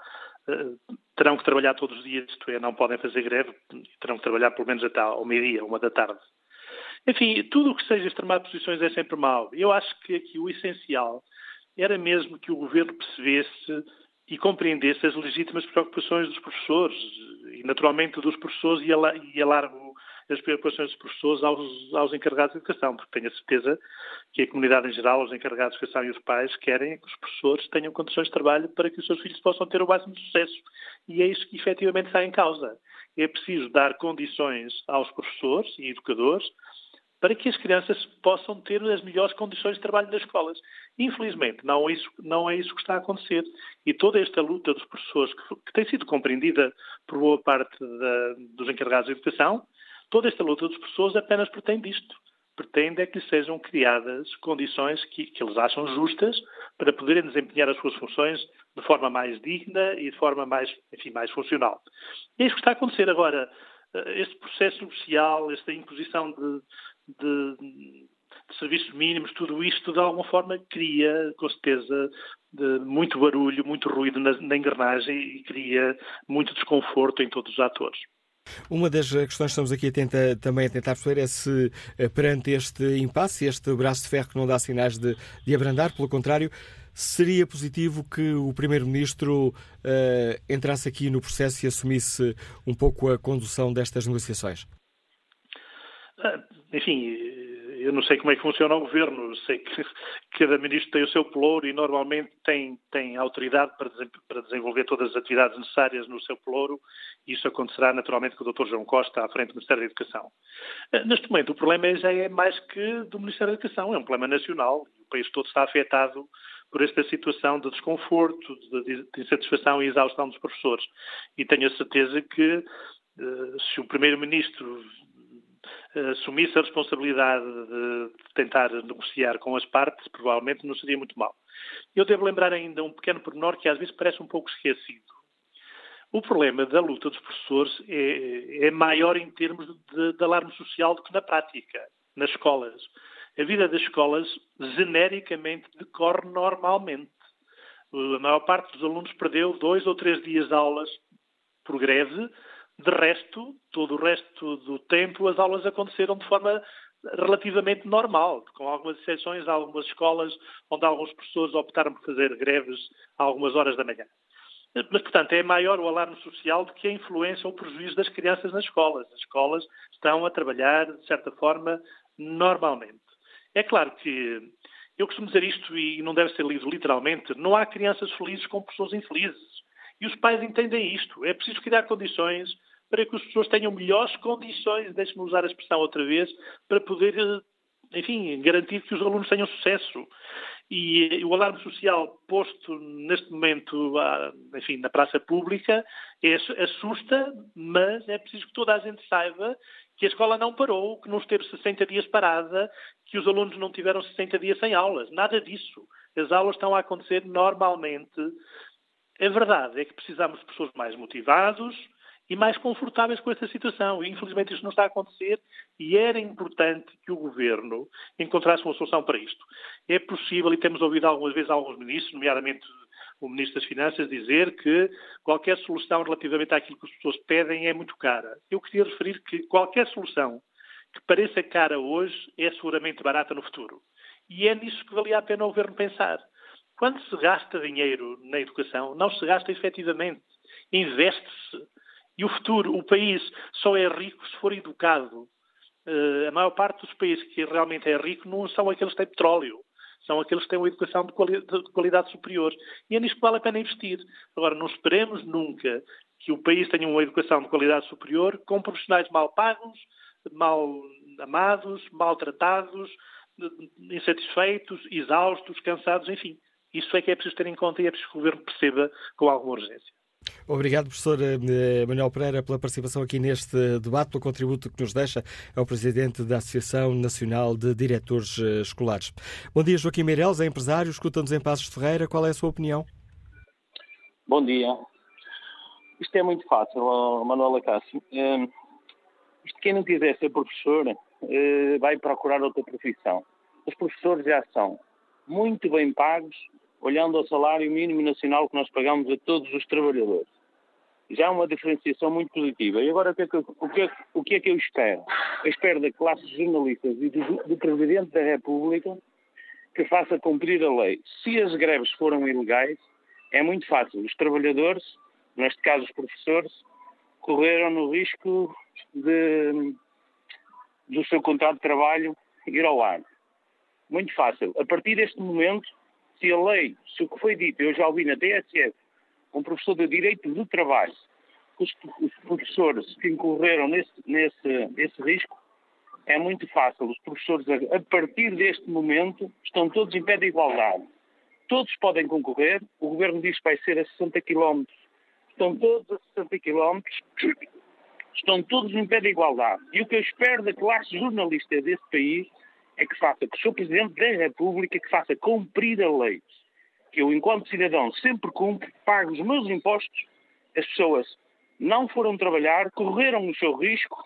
eh, terão que trabalhar todos os dias, isto é, não podem fazer greve, terão que trabalhar pelo menos até ao meio-dia, uma da tarde. Enfim, tudo o que seja extremar posições é sempre mau. Eu acho que aqui o essencial era mesmo que o governo percebesse e compreendesse as legítimas preocupações dos professores e, naturalmente, dos professores e a largo as preocupações dos professores aos, aos encarregados de educação, porque tenho a certeza que a comunidade em geral, os encarregados de educação e os pais querem que os professores tenham condições de trabalho para que os seus filhos possam ter o máximo de sucesso. E é isso que efetivamente está em causa. É preciso dar condições aos professores e educadores para que as crianças possam ter as melhores condições de trabalho nas escolas. Infelizmente, não é isso, não é isso que está a acontecer. E toda esta luta dos professores, que, que tem sido compreendida por boa parte da, dos encarregados de educação, Toda esta luta dos professores apenas pretende isto. Pretende é que lhes sejam criadas condições que, que eles acham justas para poderem desempenhar as suas funções de forma mais digna e de forma mais, enfim, mais funcional. E é isso que está a acontecer agora. Eh, este processo social, esta imposição de, de, de serviços mínimos, tudo isto de alguma forma cria, com certeza, muito barulho, muito ruído na, na engrenagem e cria muito desconforto em todos os atores. Uma das questões que estamos aqui a tenta, também a tentar perceber é se, eh, perante este impasse, este braço de ferro que não dá sinais de, de abrandar, pelo contrário, seria positivo que o Primeiro-Ministro uh, entrasse aqui no processo e assumisse um pouco a condução destas negociações? Ah, enfim, eu não sei como é que funciona o governo, sei que [LAUGHS] cada ministro tem o seu pelouro e normalmente tem, tem autoridade para, para desenvolver todas as atividades necessárias no seu pelouro e isso acontecerá naturalmente com o Dr. João Costa à frente do Ministério da Educação. Eh, neste momento o problema já é mais que do Ministério da Educação, é um problema nacional e o país todo está afetado por esta situação de desconforto, de, insatisfação e exaustão dos professores. E tenho a certeza que eh, se o Primeiro-Ministro assumisse a responsabilidade de tentar negociar com as partes, provavelmente não seria muito mal. Eu devo lembrar ainda um pequeno pormenor que às vezes parece um pouco esquecido. O problema da luta dos professores é, é maior em termos de, de alarme social do que na prática, nas escolas. A vida das escolas genericamente decorre normalmente. A maior parte dos alunos perdeu dois ou três dias de aulas por greve de resto, todo o resto do tempo, as aulas aconteceram de forma relativamente normal, com algumas exceções, algumas escolas onde alguns professores optaram por fazer greves a algumas horas da manhã. Mas, portanto, é maior o alarme social do que a influência ou o prejuízo das crianças nas escolas. As escolas estão a trabalhar, de certa forma, normalmente. É claro que eu costumo dizer isto e não deve ser lido literalmente: não há crianças felizes com pessoas infelizes. E os pais entendem isto. É preciso criar condições para que as pessoas tenham melhores condições, deixe-me usar a expressão outra vez, para poder, eh, enfim, garantir que os alunos tenham sucesso. E o alarme social posto neste momento, enfim, na praça pública, é, assusta, mas é preciso que toda a gente saiba que a escola não parou, que não esteve 60 dias parada, que os alunos não tiveram 60 dias sem aulas. Nada disso. As aulas estão a acontecer normalmente a verdade é que precisamos de pessoas mais motivados e mais confortáveis com essa situação. E, infelizmente, isto não está a acontecer e era importante que o Governo encontrasse uma solução para isto. É possível, e temos ouvido algumas vezes alguns ministros, nomeadamente o Ministro das Finanças, dizer que qualquer solução relativamente àquilo que as pessoas pedem é muito cara. Eu queria referir que qualquer solução que pareça cara hoje é seguramente barata no futuro. E é nisso que valia a pena o Governo pensar. Quando se gasta dinheiro na educação, não se gasta efetivamente. Investe-se. E o futuro, o país só é rico se for educado. Uh, a maior parte dos países que realmente é rico não são aqueles que têm petróleo. São aqueles que têm uma educação de, quali de qualidade superior. E é nisto que vale a pena investir. Agora, não esperemos nunca que o país tenha uma educação de qualidade superior com profissionais mal pagos, mal amados, maltratados, insatisfeitos, exaustos, cansados, enfim. Isso é que é preciso ter em conta e é preciso que o Governo perceba com alguma urgência. Obrigado, professor eh, Manuel Pereira, pela participação aqui neste debate, pelo contributo que nos deixa ao presidente da Associação Nacional de Diretores eh, Escolares. Bom dia, Joaquim Meireles, é empresário, escuta-nos em Passos de Ferreira. Qual é a sua opinião? Bom dia. Isto é muito fácil, Manuela Cássio. Ehm, isto, quem não quiser ser professor eh, vai procurar outra profissão. Os professores já são muito bem pagos, olhando ao salário mínimo nacional que nós pagamos a todos os trabalhadores. Já uma diferenciação muito positiva. E agora o que é que, o que, é, o que, é que eu espero? Eu espero da classe de jornalistas e do, do Presidente da República que faça cumprir a lei. Se as greves foram ilegais, é muito fácil. Os trabalhadores, neste caso os professores, correram no risco de, do seu contrato de trabalho ir ao ar. Muito fácil. A partir deste momento, se a lei, se o que foi dito, eu já ouvi na TSF, um professor de Direito do Trabalho, os, os professores que incorreram nesse, nesse, nesse risco, é muito fácil. Os professores, a, a partir deste momento, estão todos em pé de igualdade. Todos podem concorrer. O governo diz que vai ser a 60 km. Estão todos a 60 km. Estão todos em pé de igualdade. E o que eu espero da classe jornalista desse país é que faça, que o Sr. Presidente da República, que faça cumprir a lei. Que eu, enquanto cidadão, sempre cumpro, pago os meus impostos, as pessoas não foram trabalhar, correram o seu risco,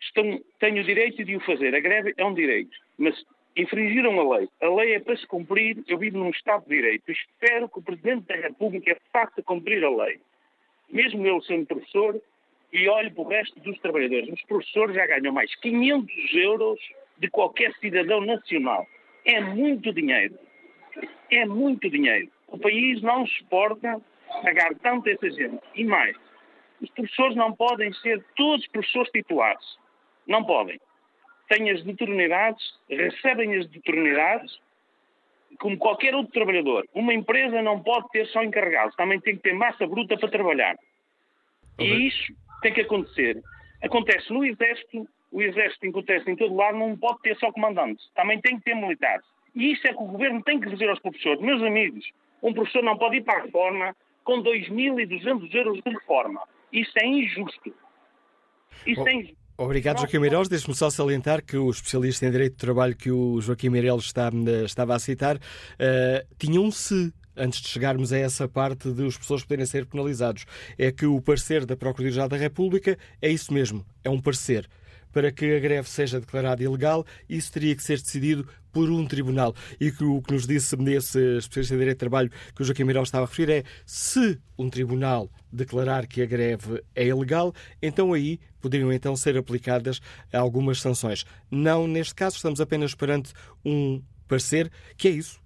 estão, têm o direito de o fazer. A greve é um direito, mas infringiram a lei. A lei é para se cumprir, eu vivo num Estado de Direito. Espero que o Presidente da República faça cumprir a lei. Mesmo ele sendo professor, e olhe para o resto dos trabalhadores. Os professores já ganham mais 500 euros de qualquer cidadão nacional. É muito dinheiro. É muito dinheiro. O país não suporta pagar tanto essa gente. E mais, os professores não podem ser todos professores titulares. Não podem. Têm as determinidades, recebem as determinidades, como qualquer outro trabalhador. Uma empresa não pode ter só encarregados, também tem que ter massa bruta para trabalhar. E isso tem que acontecer. Acontece no Exército, o Exército acontece em todo lado, não pode ter só comandantes, também tem que ter militares. E isso é que o Governo tem que dizer aos professores. Meus amigos, um professor não pode ir para a reforma com 2.200 euros de reforma. Isso é injusto. Isso oh. é injusto. Obrigado, Joaquim Meireles. Deixe-me só salientar que o especialista em Direito de Trabalho que o Joaquim Meireles está, estava a citar uh, tinha um se antes de chegarmos a essa parte de os professores poderem ser penalizados. É que o parecer da Procuradoria-Geral da República é isso mesmo, é um parecer para que a greve seja declarada ilegal, isso teria que ser decidido por um tribunal. E que o que nos disse nesse especialista em Direito de Trabalho que o Joaquim Mirão estava a referir é se um tribunal declarar que a greve é ilegal, então aí poderiam então ser aplicadas algumas sanções. Não neste caso, estamos apenas perante um parecer, que é isso,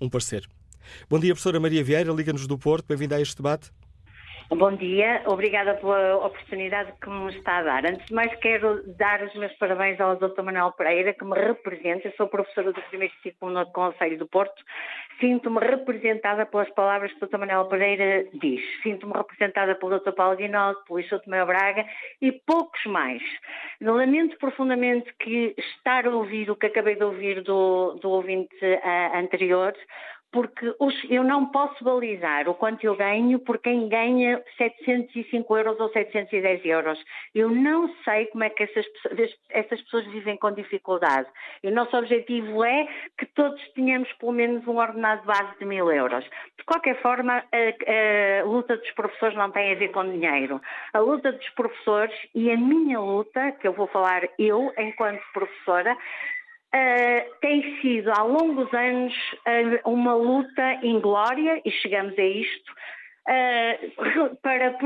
um parecer. Bom dia, professora Maria Vieira, Liga-nos do Porto, bem-vinda a este debate. Bom dia, obrigada pela oportunidade que me está a dar. Antes de mais, quero dar os meus parabéns ao Dr. Manuel Pereira, que me representa. Eu sou professora do primeiro ciclo no Conselho do Porto. Sinto-me representada pelas palavras que o Dr. Manuel Pereira diz. Sinto-me representada pelo Dr. Paulo Guinaldo, pelo Ixo Tomé Braga e poucos mais. Lamento profundamente que estar a ouvir o que acabei de ouvir do, do ouvinte uh, anterior, porque os, eu não posso balizar o quanto eu ganho por quem ganha 705 euros ou 710 euros. Eu não sei como é que essas, essas pessoas vivem com dificuldade. E o nosso objetivo é que todos tenhamos pelo menos um ordenado base de mil euros. De qualquer forma, a, a luta dos professores não tem a ver com dinheiro. A luta dos professores e a minha luta, que eu vou falar eu enquanto professora, Uh, tem sido ao longo dos anos uh, uma luta inglória, e chegamos a isto, uh, [LAUGHS] para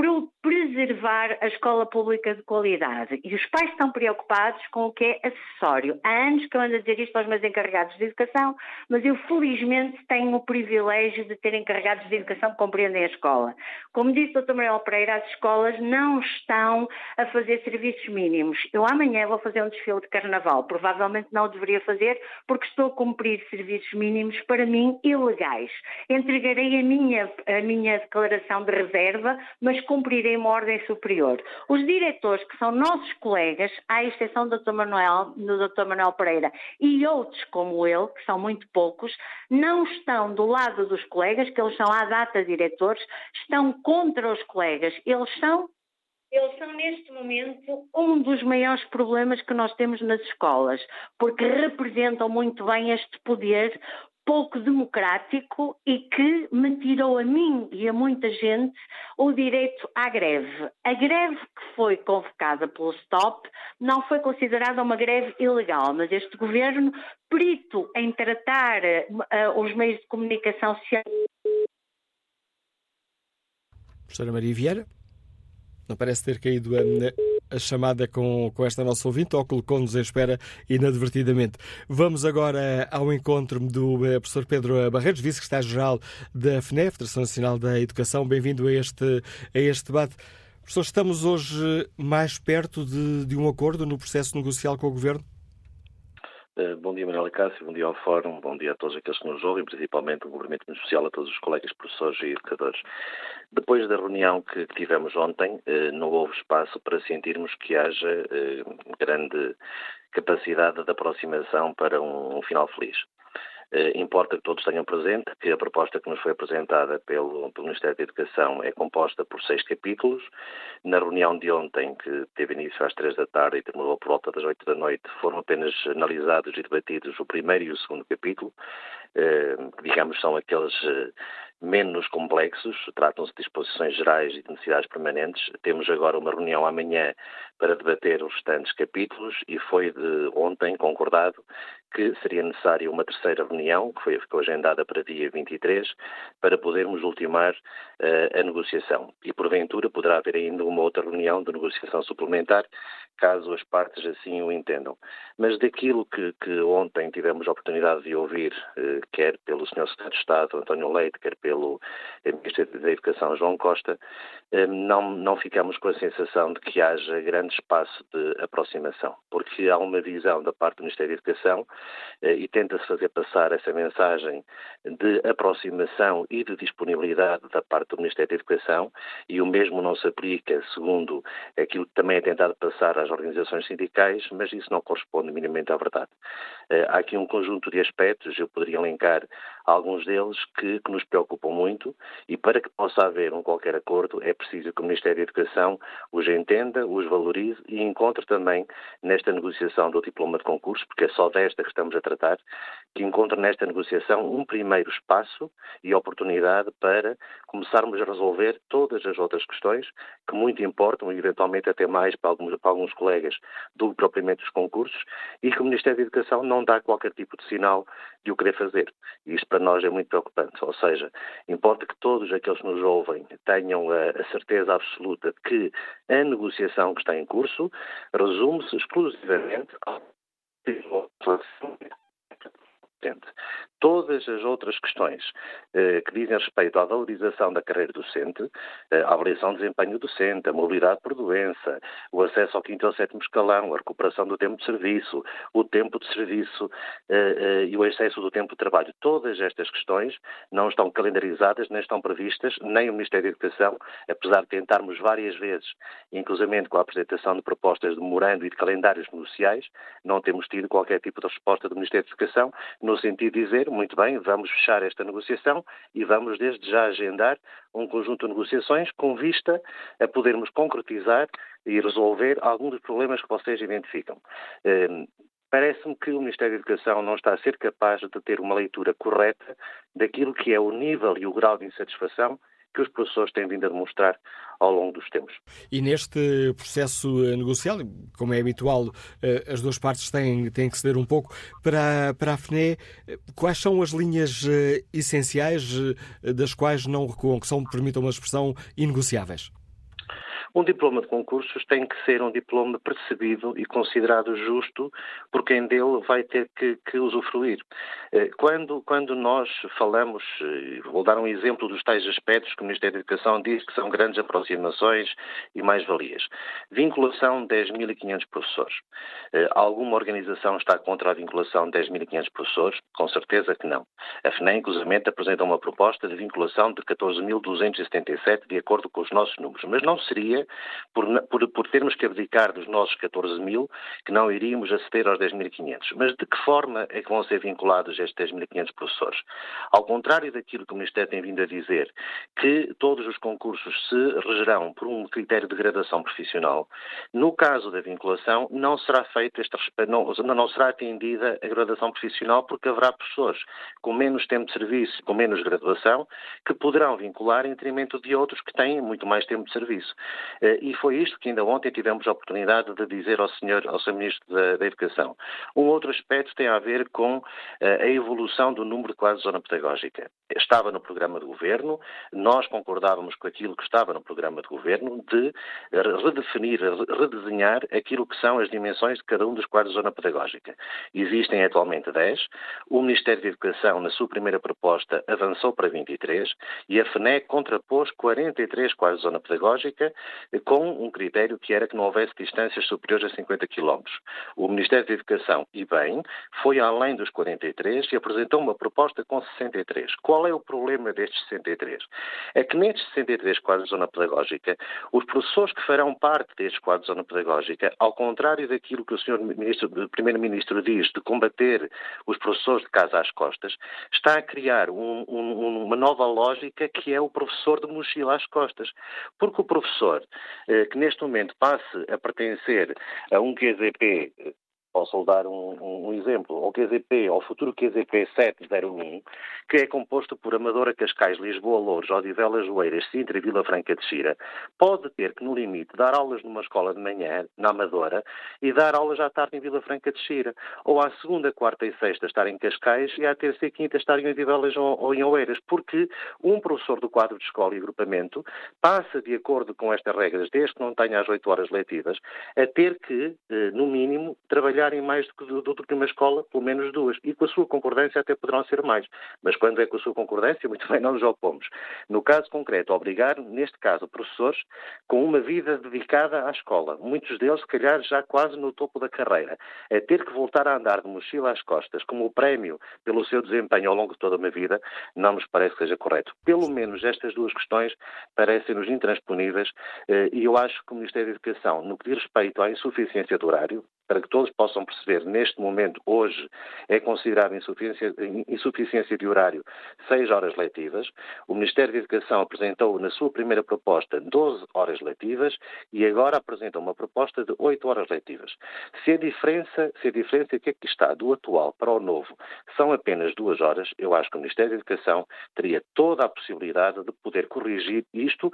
preservar a escola pública de qualidade. E os pais estão preocupados com o que é acessório. Há anos que eu ando a dizer isto aos meus encarregados de educação, mas eu felizmente tenho o privilégio de ter encarregados de educação que compreendem a escola. Como disse o Dr. Manuel Pereira, as escolas não estão a fazer serviços mínimos. Eu amanhã vou fazer um desfile de carnaval. Provavelmente não o deveria fazer porque estou a cumprir serviços mínimos, para mim, ilegais. Entregarei a minha, a minha declaração declaração de reserva, mas cumprirem uma ordem superior. Os diretores, que são nossos colegas, à exceção do Dr. Manuel, do Dr. Manuel Pereira e outros como ele, que são muito poucos, não estão do lado dos colegas, que eles são à data diretores, estão contra os colegas. Eles são eles são, neste momento, um dos maiores problemas que nós temos nas escolas, porque representam muito bem este poder pouco democrático e que me tirou a mim e a muita gente o direito à greve. A greve que foi convocada pelo STOP não foi considerada uma greve ilegal, mas este governo, perito em tratar uh, os meios de comunicação social. Professora Maria Vieira? Não parece ter caído a, a chamada com, com esta nossa ouvinte ou colocou-nos em espera inadvertidamente. Vamos agora ao encontro do eh, professor Pedro Barreiros, vice-secretário-geral da FNE, Federação Nacional da Educação. Bem-vindo a este, a este debate. Professor, estamos hoje mais perto de, de um acordo no processo negocial com o Governo? Eh, bom dia, Manuela Cássio, bom dia ao Fórum, bom dia a todos aqueles que nos ouvem, principalmente o Governo Social, a todos os colegas professores e educadores. Depois da reunião que tivemos ontem, eh, não houve espaço para sentirmos que haja eh, grande capacidade de aproximação para um final feliz. Eh, importa que todos tenham presente que a proposta que nos foi apresentada pelo, pelo, Ministério da Educação é composta por seis capítulos. Na reunião de ontem, que teve início às três da tarde e terminou por volta das oito da noite, foram apenas analisados e debatidos o primeiro e o segundo capítulo, eh, que digamos são aqueles eh, menos complexos, tratam-se de disposições gerais e de necessidades permanentes. Temos agora uma reunião amanhã para debater os restantes capítulos e foi de ontem concordado que seria necessária uma terceira reunião, que foi, ficou agendada para dia 23, para podermos ultimar uh, a negociação. E, porventura, poderá haver ainda uma outra reunião de negociação suplementar, caso as partes assim o entendam. Mas daquilo que, que ontem tivemos a oportunidade de ouvir, uh, quer pelo Sr. Secretário de Estado, António Leite, quer pelo Ministro da Educação, João Costa, uh, não, não ficamos com a sensação de que haja grande espaço de aproximação, porque há uma visão da parte do Ministério da Educação eh, e tenta-se fazer passar essa mensagem de aproximação e de disponibilidade da parte do Ministério da Educação e o mesmo não se aplica, segundo aquilo que também é tentado passar às organizações sindicais, mas isso não corresponde minimamente à verdade. Eh, há aqui um conjunto de aspectos, eu poderia elencar alguns deles que, que nos preocupam muito e para que possa haver um qualquer acordo é preciso que o Ministério da Educação os entenda, os valorize e encontre também nesta negociação do diploma de concurso, porque é só desta que estamos a tratar, que encontre nesta negociação um primeiro espaço e oportunidade para começarmos a resolver todas as outras questões que muito importam e eventualmente até mais para alguns, para alguns colegas do que propriamente os concursos e que o Ministério da Educação não dá qualquer tipo de sinal de o querer fazer. Isto para nós é muito preocupante. Ou seja, importa que todos aqueles que nos ouvem tenham a, a certeza absoluta de que a negociação que está em curso resume-se exclusivamente ao Todas as outras questões eh, que dizem respeito à valorização da carreira docente, eh, a avaliação de desempenho docente, a mobilidade por doença, o acesso ao quinto ao sétimo escalão, a recuperação do tempo de serviço, o tempo de serviço eh, eh e o excesso do tempo de trabalho, todas estas questões não estão calendarizadas, nem estão previstas, nem o Ministério da Educação, apesar de tentarmos várias vezes, inclusivamente com a apresentação de propostas de memorando e de calendários negociais, não temos tido qualquer tipo de resposta do Ministério da Educação, no sentido de dizer muito bem, vamos fechar esta negociação e vamos desde já agendar um conjunto de negociações com vista a podermos concretizar e resolver alguns dos problemas que vocês identificam. Ehm, parece-me que o Ministério da Educação não está a ser capaz de ter uma leitura correta daquilo que é o nível e o grau de insatisfação que os professores têm vindo a demonstrar ao longo dos tempos. E neste processo eh, negocial, como é habitual, eh, as duas partes têm, têm que ceder um pouco. Para, para a FNE, eh, quais são as linhas essenciais das quais não recuam, que são, permitam uma expressão, inegociáveis? Um diploma de concursos tem que ser um diploma percebido e considerado justo por quem dele vai ter que, que usufruir. Eh, quando, quando nós falamos, eh, vou dar um exemplo dos tais aspectos que o Ministério da Educação diz que são grandes aproximações e mais-valias. Vinculação 10.500 professores. Eh, alguma organização está contra a vinculação de 10.500 professores? Com certeza que não. A FNEM, inclusive, apresenta uma proposta de vinculação de 14.277 de acordo com os nossos números, mas não seria por, por, por termos que abdicar dos nossos 14 mil que não iríamos aceder aos 10.500. Mas de que forma é que vão ser vinculados estes 10.500 professores? Ao contrário daquilo que o Ministério tem vindo a dizer, que todos os concursos se regerão por um critério de gradação profissional, no caso da vinculação não será feito este não, não será atendida a gradação profissional porque haverá professores com menos tempo de serviço, com menos graduação, que poderão vincular em detrimento de outros que têm muito mais tempo de serviço. Eh, e foi isto que ainda ontem tivemos a oportunidade de dizer ao senhor, ao senhor Ministro da, da Educação. Um outro aspecto tem a ver com eh, a evolução do número de quadros de zona pedagógica. Estava no programa de governo, nós concordávamos com aquilo que estava no programa de governo de redefinir, redesenhar aquilo que são as dimensões de cada um dos quadros de zona pedagógica. Existem atualmente 10. O Ministério da Educação, na sua primeira proposta, avançou para 23 e a FNEC contrapôs 43 quadros de zona pedagógica com um critério que era que não houvesse distâncias superiores a 50 km. O Ministério da Educação, e bem, foi além dos 43 e apresentou uma proposta com 63. Qual é o problema destes 63? É que nestes 63 quadros de zona pedagógica, os professores que farão parte destes quadros de zona pedagógica, ao contrário daquilo que o Sr. Primeiro-Ministro diz de combater os professores de casa às costas, está a criar um, um, uma nova lógica que é o professor de mochila às costas. Porque o professor eh, que neste momento passe a pertencer a um QZP Posso dar um, um, um, exemplo. O QZP, ao futuro QZP 701, que é composto por Amadora, Cascais, Lisboa, Louros, Odivelas, Oeiras, Sintra e Vila Franca de Xira, pode ter que, no limite, dar aulas numa escola de manhã, na Amadora, e dar aulas à tarde em Vila Franca de Xira. Ou à segunda, quarta e sexta estar em Cascais e à terça e quinta estar em Odivelas ou, ou em Oeiras. Porque um professor do quadro de escola e agrupamento passa, de acordo com estas regras, desde que não tenha as oito horas letivas, a ter que, eh, no mínimo, trabalhar mais do que, do, do que uma escola, pelo menos duas. E com a sua concordância até poderão ser mais. Mas quando é com a sua concordância, muito bem, não nos opomos. No caso concreto, obrigar, neste caso, professores com uma vida dedicada à escola, muitos deles, se calhar, já quase no topo da carreira, a ter que voltar a andar de mochila às costas como prémio pelo seu desempenho ao longo de toda uma vida, não nos parece que seja correto. Pelo menos estas duas questões parecem-nos intransponíveis eh, e eu acho que o Ministério da Educação, no que diz respeito à insuficiência do horário, para que todos possam perceber, neste momento, hoje, é considerado insuficiência, insuficiência de horário seis horas letivas. O Ministério da Educação apresentou, na sua primeira proposta, 12 horas letivas e agora apresenta uma proposta de 8 horas letivas. Se a diferença, se a diferença que aqui está do atual para o novo são apenas duas horas, eu acho que o Ministério da Educação teria toda a possibilidade de poder corrigir isto,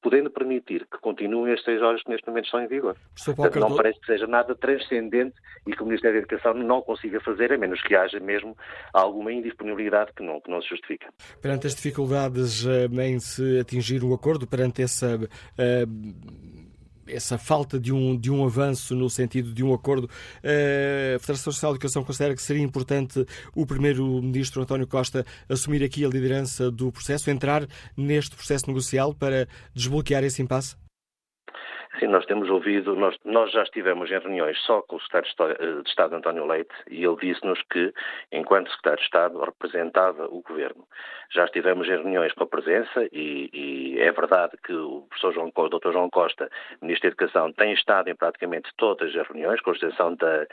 podendo permitir que continuem as seis horas que neste momento estão em vigor. Portanto, não parece que seja nada transcendente e que o Ministério da Educação não consiga fazer, a menos que haja mesmo alguma indisponibilidade que não, que não se justifica. Perante as dificuldades eh, em se atingir um acordo, perante essa. Uh essa falta de um, de um avanço no sentido de um acordo, a Federação Social de Educação considera que seria importante o Primeiro-Ministro António Costa assumir aqui a liderança do processo, entrar neste processo negocial para desbloquear esse impasse? Sim, nós temos ouvido, nós, nós já estivemos em reuniões só com o Secretário de eh, Estado António Leite e ele disse-nos que, enquanto Secretário de Estado, representava o Governo. Já estivemos em reuniões com a presença e, e é verdade que o professor João, o Dr. João Costa, Ministro da Educação, tem estado em praticamente todas as reuniões, com exceção da,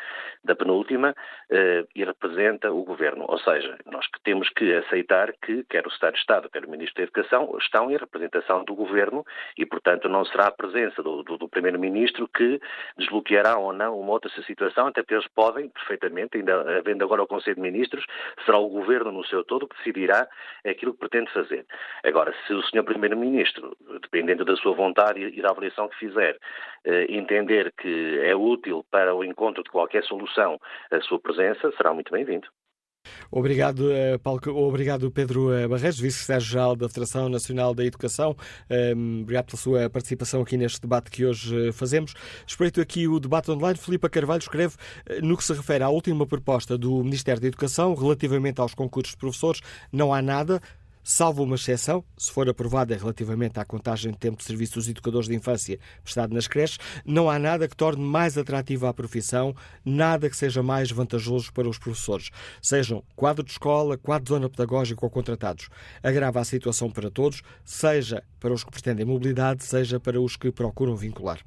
da penúltima, eh, e representa o Governo. Ou seja, nós temos que aceitar que quer o Secretário de Estado, quer o Ministro da Educação, estão em representação do Governo e, portanto, não será a presença do, do, do Primeiro-Ministro que desbloqueará ou não uma outra situação, até porque eles podem, perfeitamente, ainda havendo agora o Conselho de Ministros, será o Governo no seu todo que decidirá aquilo que pretende fazer. Agora, se o Sr. Primeiro-Ministro, dependendo da sua vontade e da avaliação que fizer, eh, entender que é útil para o encontro de qualquer solução a sua presença, será muito bem-vindo. Obrigado, eh, Paulo, obrigado Pedro eh, Barreiros, Vice-Secretário-Geral da Federação Nacional da Educação. Ehm, obrigado pela sua participação aqui neste debate que hoje eh, fazemos. Espreito aqui o debate online. Filipe Carvalho escreve no que se refere à última proposta do Ministério da Educação relativamente aos concursos de professores, não há nada salvo uma exceção, se for aprovada relativamente à contagem de tempo de serviço dos educadores de infância prestado nas creches, não há nada que torne mais atrativa a profissão, nada que seja mais vantajoso para os professores, sejam quadro de escola, quadro de zona pedagógica ou contratados. Agrava a situação para todos, seja para os que pretendem mobilidade, seja para os que procuram vincular.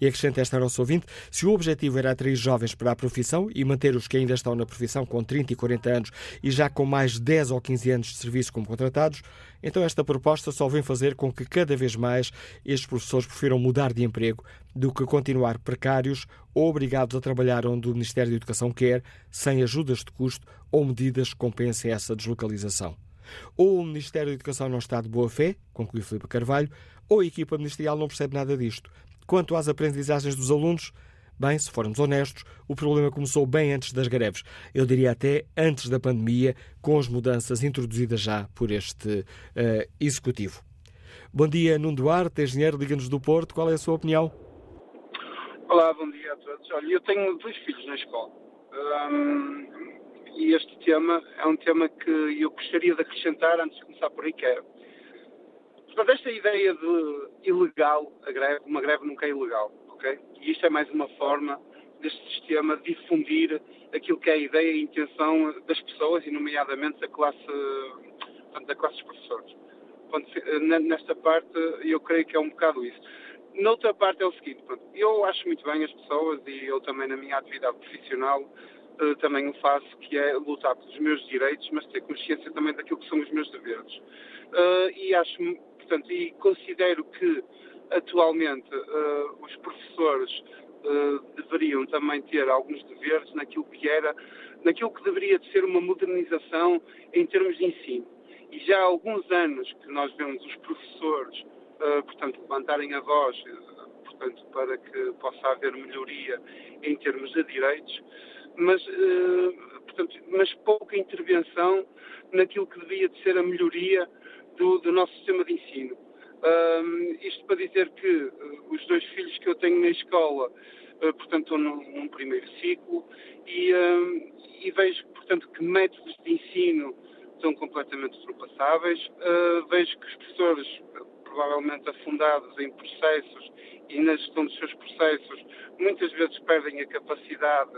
E acrescenta esta nossa ouvinte: se o objetivo era atrair jovens para a profissão e manter os que ainda estão na profissão com 30 e 40 anos e já com mais de 10 ou 15 anos de serviço como contratados, então esta proposta só vem fazer com que cada vez mais estes professores prefiram mudar de emprego do que continuar precários ou obrigados a trabalhar onde o Ministério da Educação quer, sem ajudas de custo ou medidas que compensem essa deslocalização. Ou o Ministério da Educação não está de boa fé, conclui Filipe Carvalho, ou a equipa ministerial não percebe nada disto. Quanto às aprendizagens dos alunos, bem, se formos honestos, o problema começou bem antes das greves. Eu diria até antes da pandemia, com as mudanças introduzidas já por este uh, executivo. Bom dia, Nuno Duarte, engenheiro, Liga-nos do Porto. Qual é a sua opinião? Olá, bom dia a todos. Olha, eu tenho dois filhos na escola. Um, e este tema é um tema que eu gostaria de acrescentar antes de começar por aí, que é Portanto, esta ideia de ilegal, a greve, uma greve nunca é ilegal, ok? E isto é mais uma forma deste sistema difundir aquilo que é a ideia e a intenção das pessoas, e nomeadamente da classe, portanto, da classe dos professores. Portanto, nesta parte, eu creio que é um bocado isso. Noutra parte é o seguinte, eu acho muito bem as pessoas, e eu também na minha atividade profissional, eh, também o faço, que é lutar pelos meus direitos, mas ter consciência também daquilo que são os meus deveres. Uh, e acho portanto, e considero que atualmente uh, os professores uh, deveriam também ter alguns deveres naquilo que era, naquilo que deveria de ser uma modernização em termos de ensino. E já há alguns anos que nós vemos os professores, uh, portanto, levantarem a voz, portanto, para que possa haver melhoria em termos de direitos, mas, portanto, mas pouca intervenção naquilo que devia de ser a melhoria do, do nosso sistema de ensino. Um, isto para dizer que uh, os dois filhos que eu tenho na escola, uh, portanto, estão num, num primeiro ciclo e, um, e, vejo, portanto, que métodos de ensino são completamente ultrapassáveis. Uh, vejo que os professores, provavelmente afundados em processos e na gestão dos seus processos, muitas vezes perdem a capacidade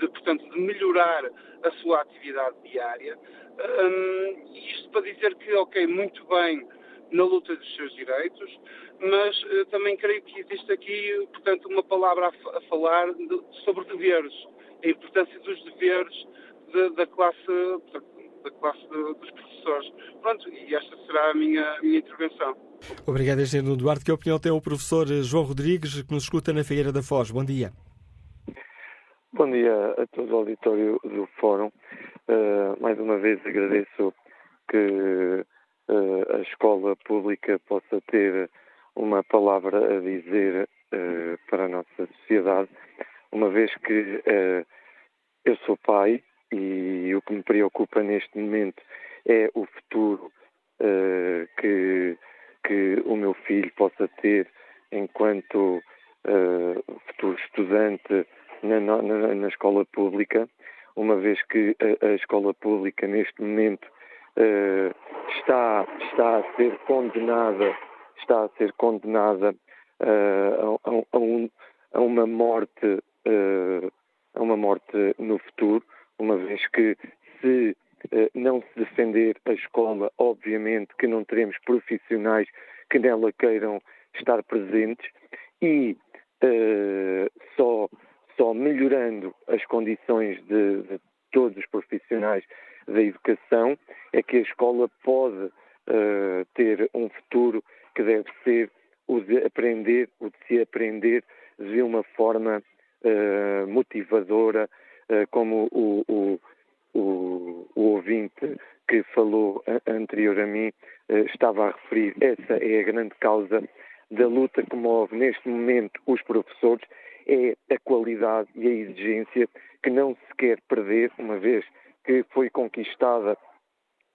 de, portanto, de melhorar a sua atividade diária. Um, isto para dizer que, ok, muito bem na luta dos seus direitos, mas uh, também creio que existe aqui, portanto, uma palavra a, a falar de, sobre deveres, a importância dos deveres de, da classe, da classe dos professores. Pronto, e esta será a minha, a minha intervenção. Obrigado, Engenheiro Duarte. Que opinião tem o professor João Rodrigues, que nos escuta na Feira da Foz? Bom dia. Bom dia a todo o auditório do Fórum. Uh, mais uma vez agradeço que uh, a escola pública possa ter uma palavra a dizer uh, para a nossa sociedade, uma vez que eu sou pai e o que me preocupa neste momento é o futuro que, que o meu filho possa ter enquanto futuro estudante na, na, na escola pública, uma vez que a, a escola pública neste momento uh, está, está a ser condenada, está a ser condenada uh, a, a, um, a, uma morte, uh, a uma morte no futuro, uma vez que se não se defender a escola, obviamente que não teremos profissionais que nela queiram estar presentes e só só melhorando as condições de, de todos os profissionais da educação é que a escola pode uh, ter um futuro que deve ser o de aprender, o de se aprender de uma forma uh, motivadora, uh, como o, o, o, o, ouvinte que falou anterior a mim estava a referir. Essa é a grande causa da luta que move neste momento os professores é a qualidade e a exigência que não se quer perder, uma vez que foi conquistada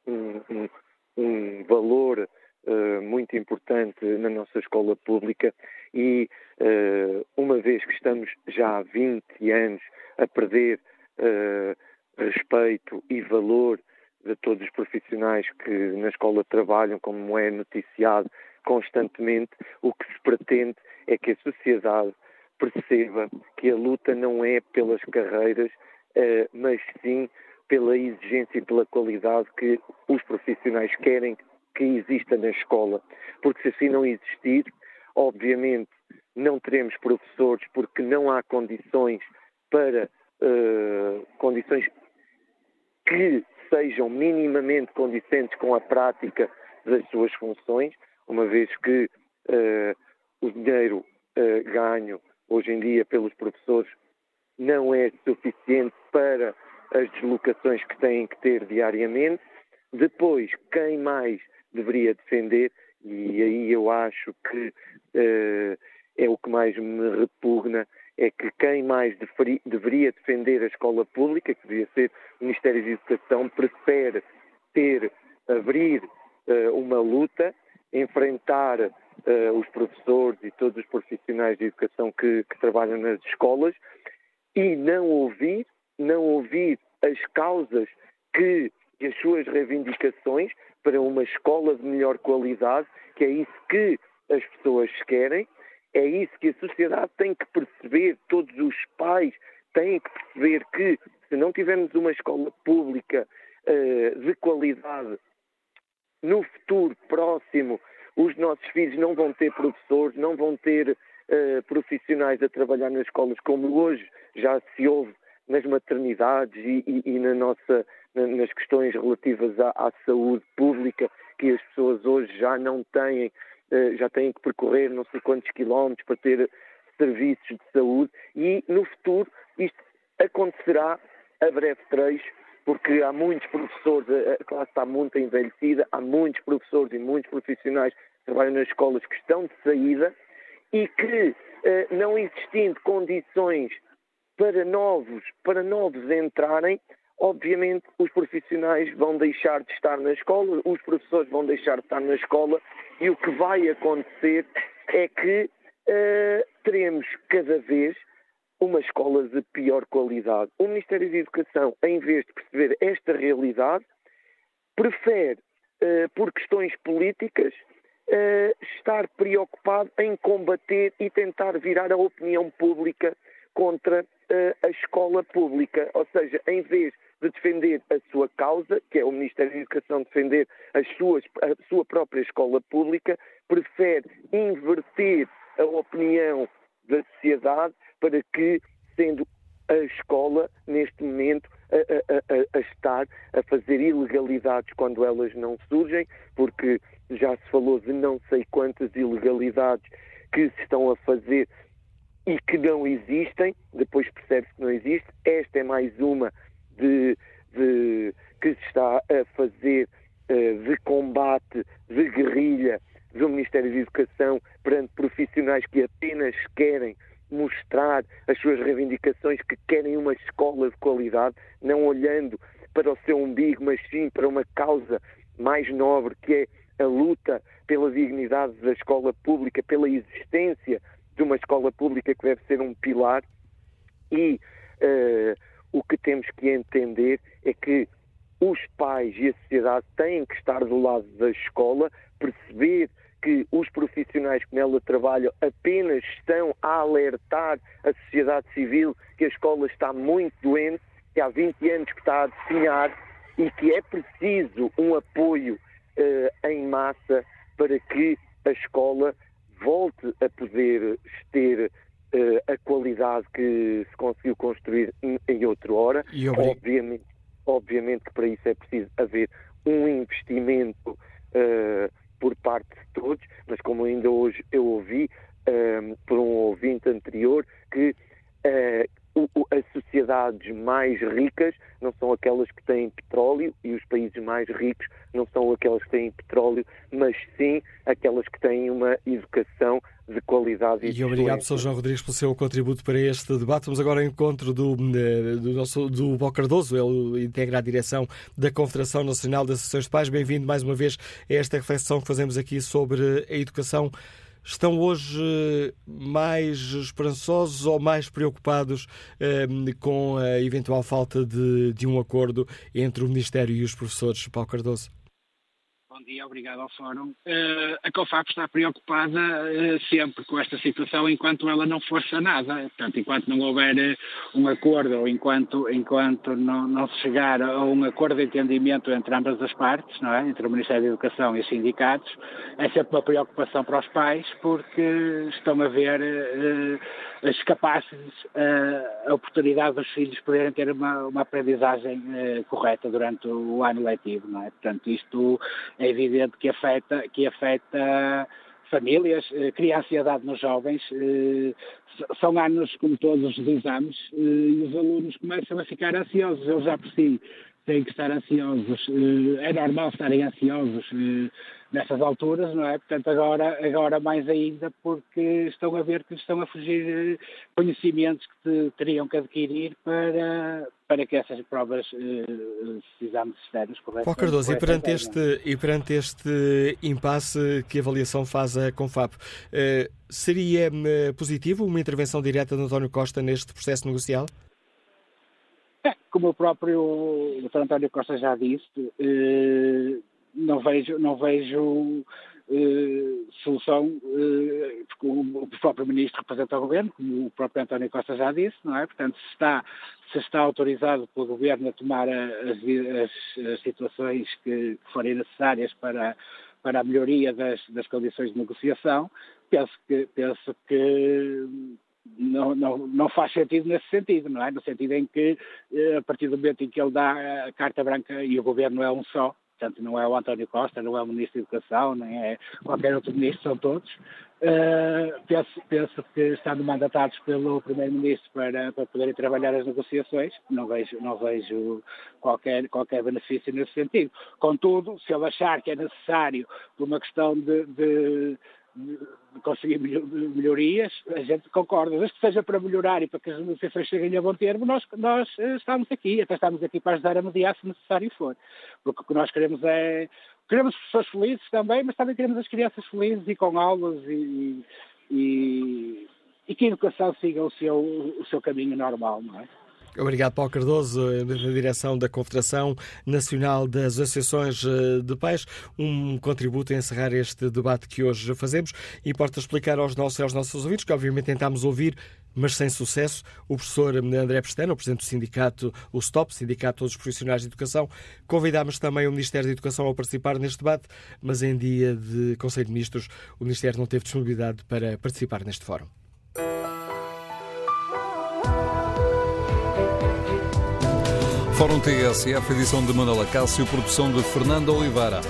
um, um, um valor uh, muito importante na nossa escola pública e uh, uma vez que estamos já há 20 anos a perder uh, respeito e valor de todos os profissionais que na escola trabalham, como é noticiado constantemente, o que se pretende é que a sociedade perceba que a luta não é pelas carreiras, mas sim pela exigência e pela qualidade que os profissionais querem que exista na escola. Porque se assim não existir, obviamente não teremos professores porque não há condições para uh, condições que sejam minimamente condicentes com a prática das suas funções, uma vez que uh, o dinheiro uh, ganho hoje em dia pelos professores não é suficiente para as deslocações que têm que ter diariamente. Depois, quem mais deveria defender, e aí eu acho que uh, é o que mais me repugna, é que quem mais deveria defender a escola pública, que deveria ser o Ministério da Educação, prefere ter, abrir uh, uma luta, enfrentar uh, os professores e todos os profissionais de educação que, que trabalham nas escolas e não ouvir não ouvir as causas que e as suas reivindicações para uma escola de melhor qualidade, que é isso que as pessoas querem, é isso que a sociedade tem que perceber, todos os pais têm que perceber que se não tivermos uma escola pública uh, de qualidade, no futuro próximo, os nossos filhos não vão ter professores, não vão ter uh, profissionais a trabalhar nas escolas como hoje já se ouve nas maternidades e, e, e na nossa, na, nas questões relativas à, à, saúde pública, que as pessoas hoje já não têm, uh, já têm que percorrer não sei quantos quilómetros para ter serviços de saúde. E no futuro isto acontecerá a breve trecho, porque há muitos professores, a classe está muito envelhecida, há muitos professores e muitos profissionais trabalham nas escolas que estão de saída e que, uh, não existindo condições para novos, para novos entrarem, obviamente os profissionais vão deixar de estar na escola, os professores vão deixar de estar na escola e o que vai acontecer é que uh, teremos cada vez uma escola de pior qualidade. O Ministério da Educação, em vez de perceber esta realidade, prefere, uh, por questões políticas, uh, estar preocupado em combater e tentar virar a opinião pública contra a escola pública, ou seja, em vez de defender a sua causa, que é o Ministério da Educação defender as suas, a sua própria escola pública, prefere inverter a opinião da sociedade para que, sendo a escola, neste momento, a, a, a, estar a fazer ilegalidades quando elas não surgem, porque já se falou de não sei quantas ilegalidades que se estão a fazer e que não existem, depois percebe-se que não existe. Esta é mais uma de, de, que se está a fazer uh, de combate, de guerrilha do Ministério da Educação perante profissionais que apenas querem mostrar as suas reivindicações, que querem uma escola de qualidade, não olhando para o seu umbigo, mas sim para uma causa mais nobre, que é a luta pela dignidade da escola pública, pela existência de uma escola pública que deve ser um pilar. E uh, o que temos que entender é que os pais e a sociedade têm que estar do lado da escola, perceber que os profissionais que nela trabalham apenas estão a alertar a sociedade civil que a escola está muito doente, que há 20 anos que está a definhar e que é preciso um apoio em massa para que a escola volte a poder ter uh, a qualidade que se conseguiu construir em outra hora. E obviamente, obviamente que para isso é preciso haver um investimento uh, por parte de todos, mas como ainda hoje eu ouvi uh, por um ouvinte anterior que o, a sociedade sociedades mais ricas não são aquelas que têm petróleo e os países mais ricos não são aquelas que têm petróleo, mas sim aquelas que têm uma educação de qualidade e, e obrigado, Sr. João Rodrigues, pelo seu contributo para este debate. Vamos agora ao encontro do, eh, do nosso do Bó Cardoso, ele integra a direção da Confederação Nacional das Associações de Pais. Bem-vindo mais uma vez a esta reflexão que fazemos aqui sobre a educação. Estão hoje eh, mais esperançosos ou mais preocupados eh, com a eventual falta de, de um acordo entre o Ministério e os professores? Paulo Cardoso. Bom dia, obrigado ao Fórum. Uh, a COFAP está preocupada uh, sempre com esta situação enquanto ela não for sanada. Portanto, enquanto não houver uh, um acordo ou enquanto, enquanto não, não, se chegar a um acordo de entendimento entre ambas as partes, não é? entre o Ministério da Educação e os sindicatos, é sempre uma preocupação para os pais porque estão a ver as capazes a oportunidade dos filhos poderem ter uma, uma aprendizagem correta durante o ano letivo. Não é? Portanto, isto é é evidente que afeta, que afeta famílias, eh, cria ansiedade nos jovens. Eh, são anos, como todos os exames, eh, e os alunos começam a ficar ansiosos. Eles já por si têm que estar ansiosos. É normal estarem ansiosos nessas alturas, não é? Portanto, agora, agora mais ainda, porque estão a ver que estão a fugir conhecimentos que teriam que adquirir para, para que essas provas, uh, exames externos corretos. Paulo Cardoso, e perante, este, e perante este impasse, que avaliação faz a Confap? Seria positivo uma intervenção direta de António Costa neste processo negocial? [LAUGHS] Como o próprio Dr. António Costa já disse, não vejo, não vejo eh, solução, eh, porque o, próprio Ministro representa o Governo, como o próprio António Costa já disse, não é? Portanto, se está, se está autorizado pelo Governo a tomar as, as, as situações que, forem necessárias para, para a melhoria das, das condições de negociação, penso que, penso que não, não, não faz sentido nesse sentido, não é? No sentido em que, eh, a partir do momento em que ele dá a carta branca e o governo é um só, portanto não é o António Costa, não é o Ministro da Educação, nem é qualquer outro ministro, são todos. Uh, penso, penso, que estando mandatados pelo Primeiro-Ministro para, para poderem trabalhar as negociações, não vejo, não vejo qualquer, qualquer benefício nesse sentido. Contudo, se ele achar que é necessário, por uma questão de, de conseguir melhorias, a gente concorda. Desde que seja para melhorar e para que as negociações cheguem a bom termo, nós, nós eh, estamos aqui, até estamos aqui para ajudar a mediar se necessário for. Porque o que nós queremos é. Queremos pessoas felizes também, mas também queremos as crianças felizes e com aulas e, e, e que a educação siga o seu, o seu caminho normal, não é? Obrigado, Paulo Cardoso, da direção da Confederação Nacional das Associações eh, de Pais. Um contributo a encerrar este debate que hoje fazemos. Importa explicar aos nossos, aos nossos que, obviamente, tentámos ouvir mas sem sucesso. O professor André Pestana, o presidente do sindicato, o STOP, Sindicato de Todos os Profissionais de Educação, convidámos também o Ministério da Educação a participar neste debate, mas em dia de Conselho de Ministros, o Ministério não teve disponibilidade para participar neste fórum. Fórum TSF, edição de Manuela Cássio, produção de Fernando Oliveira.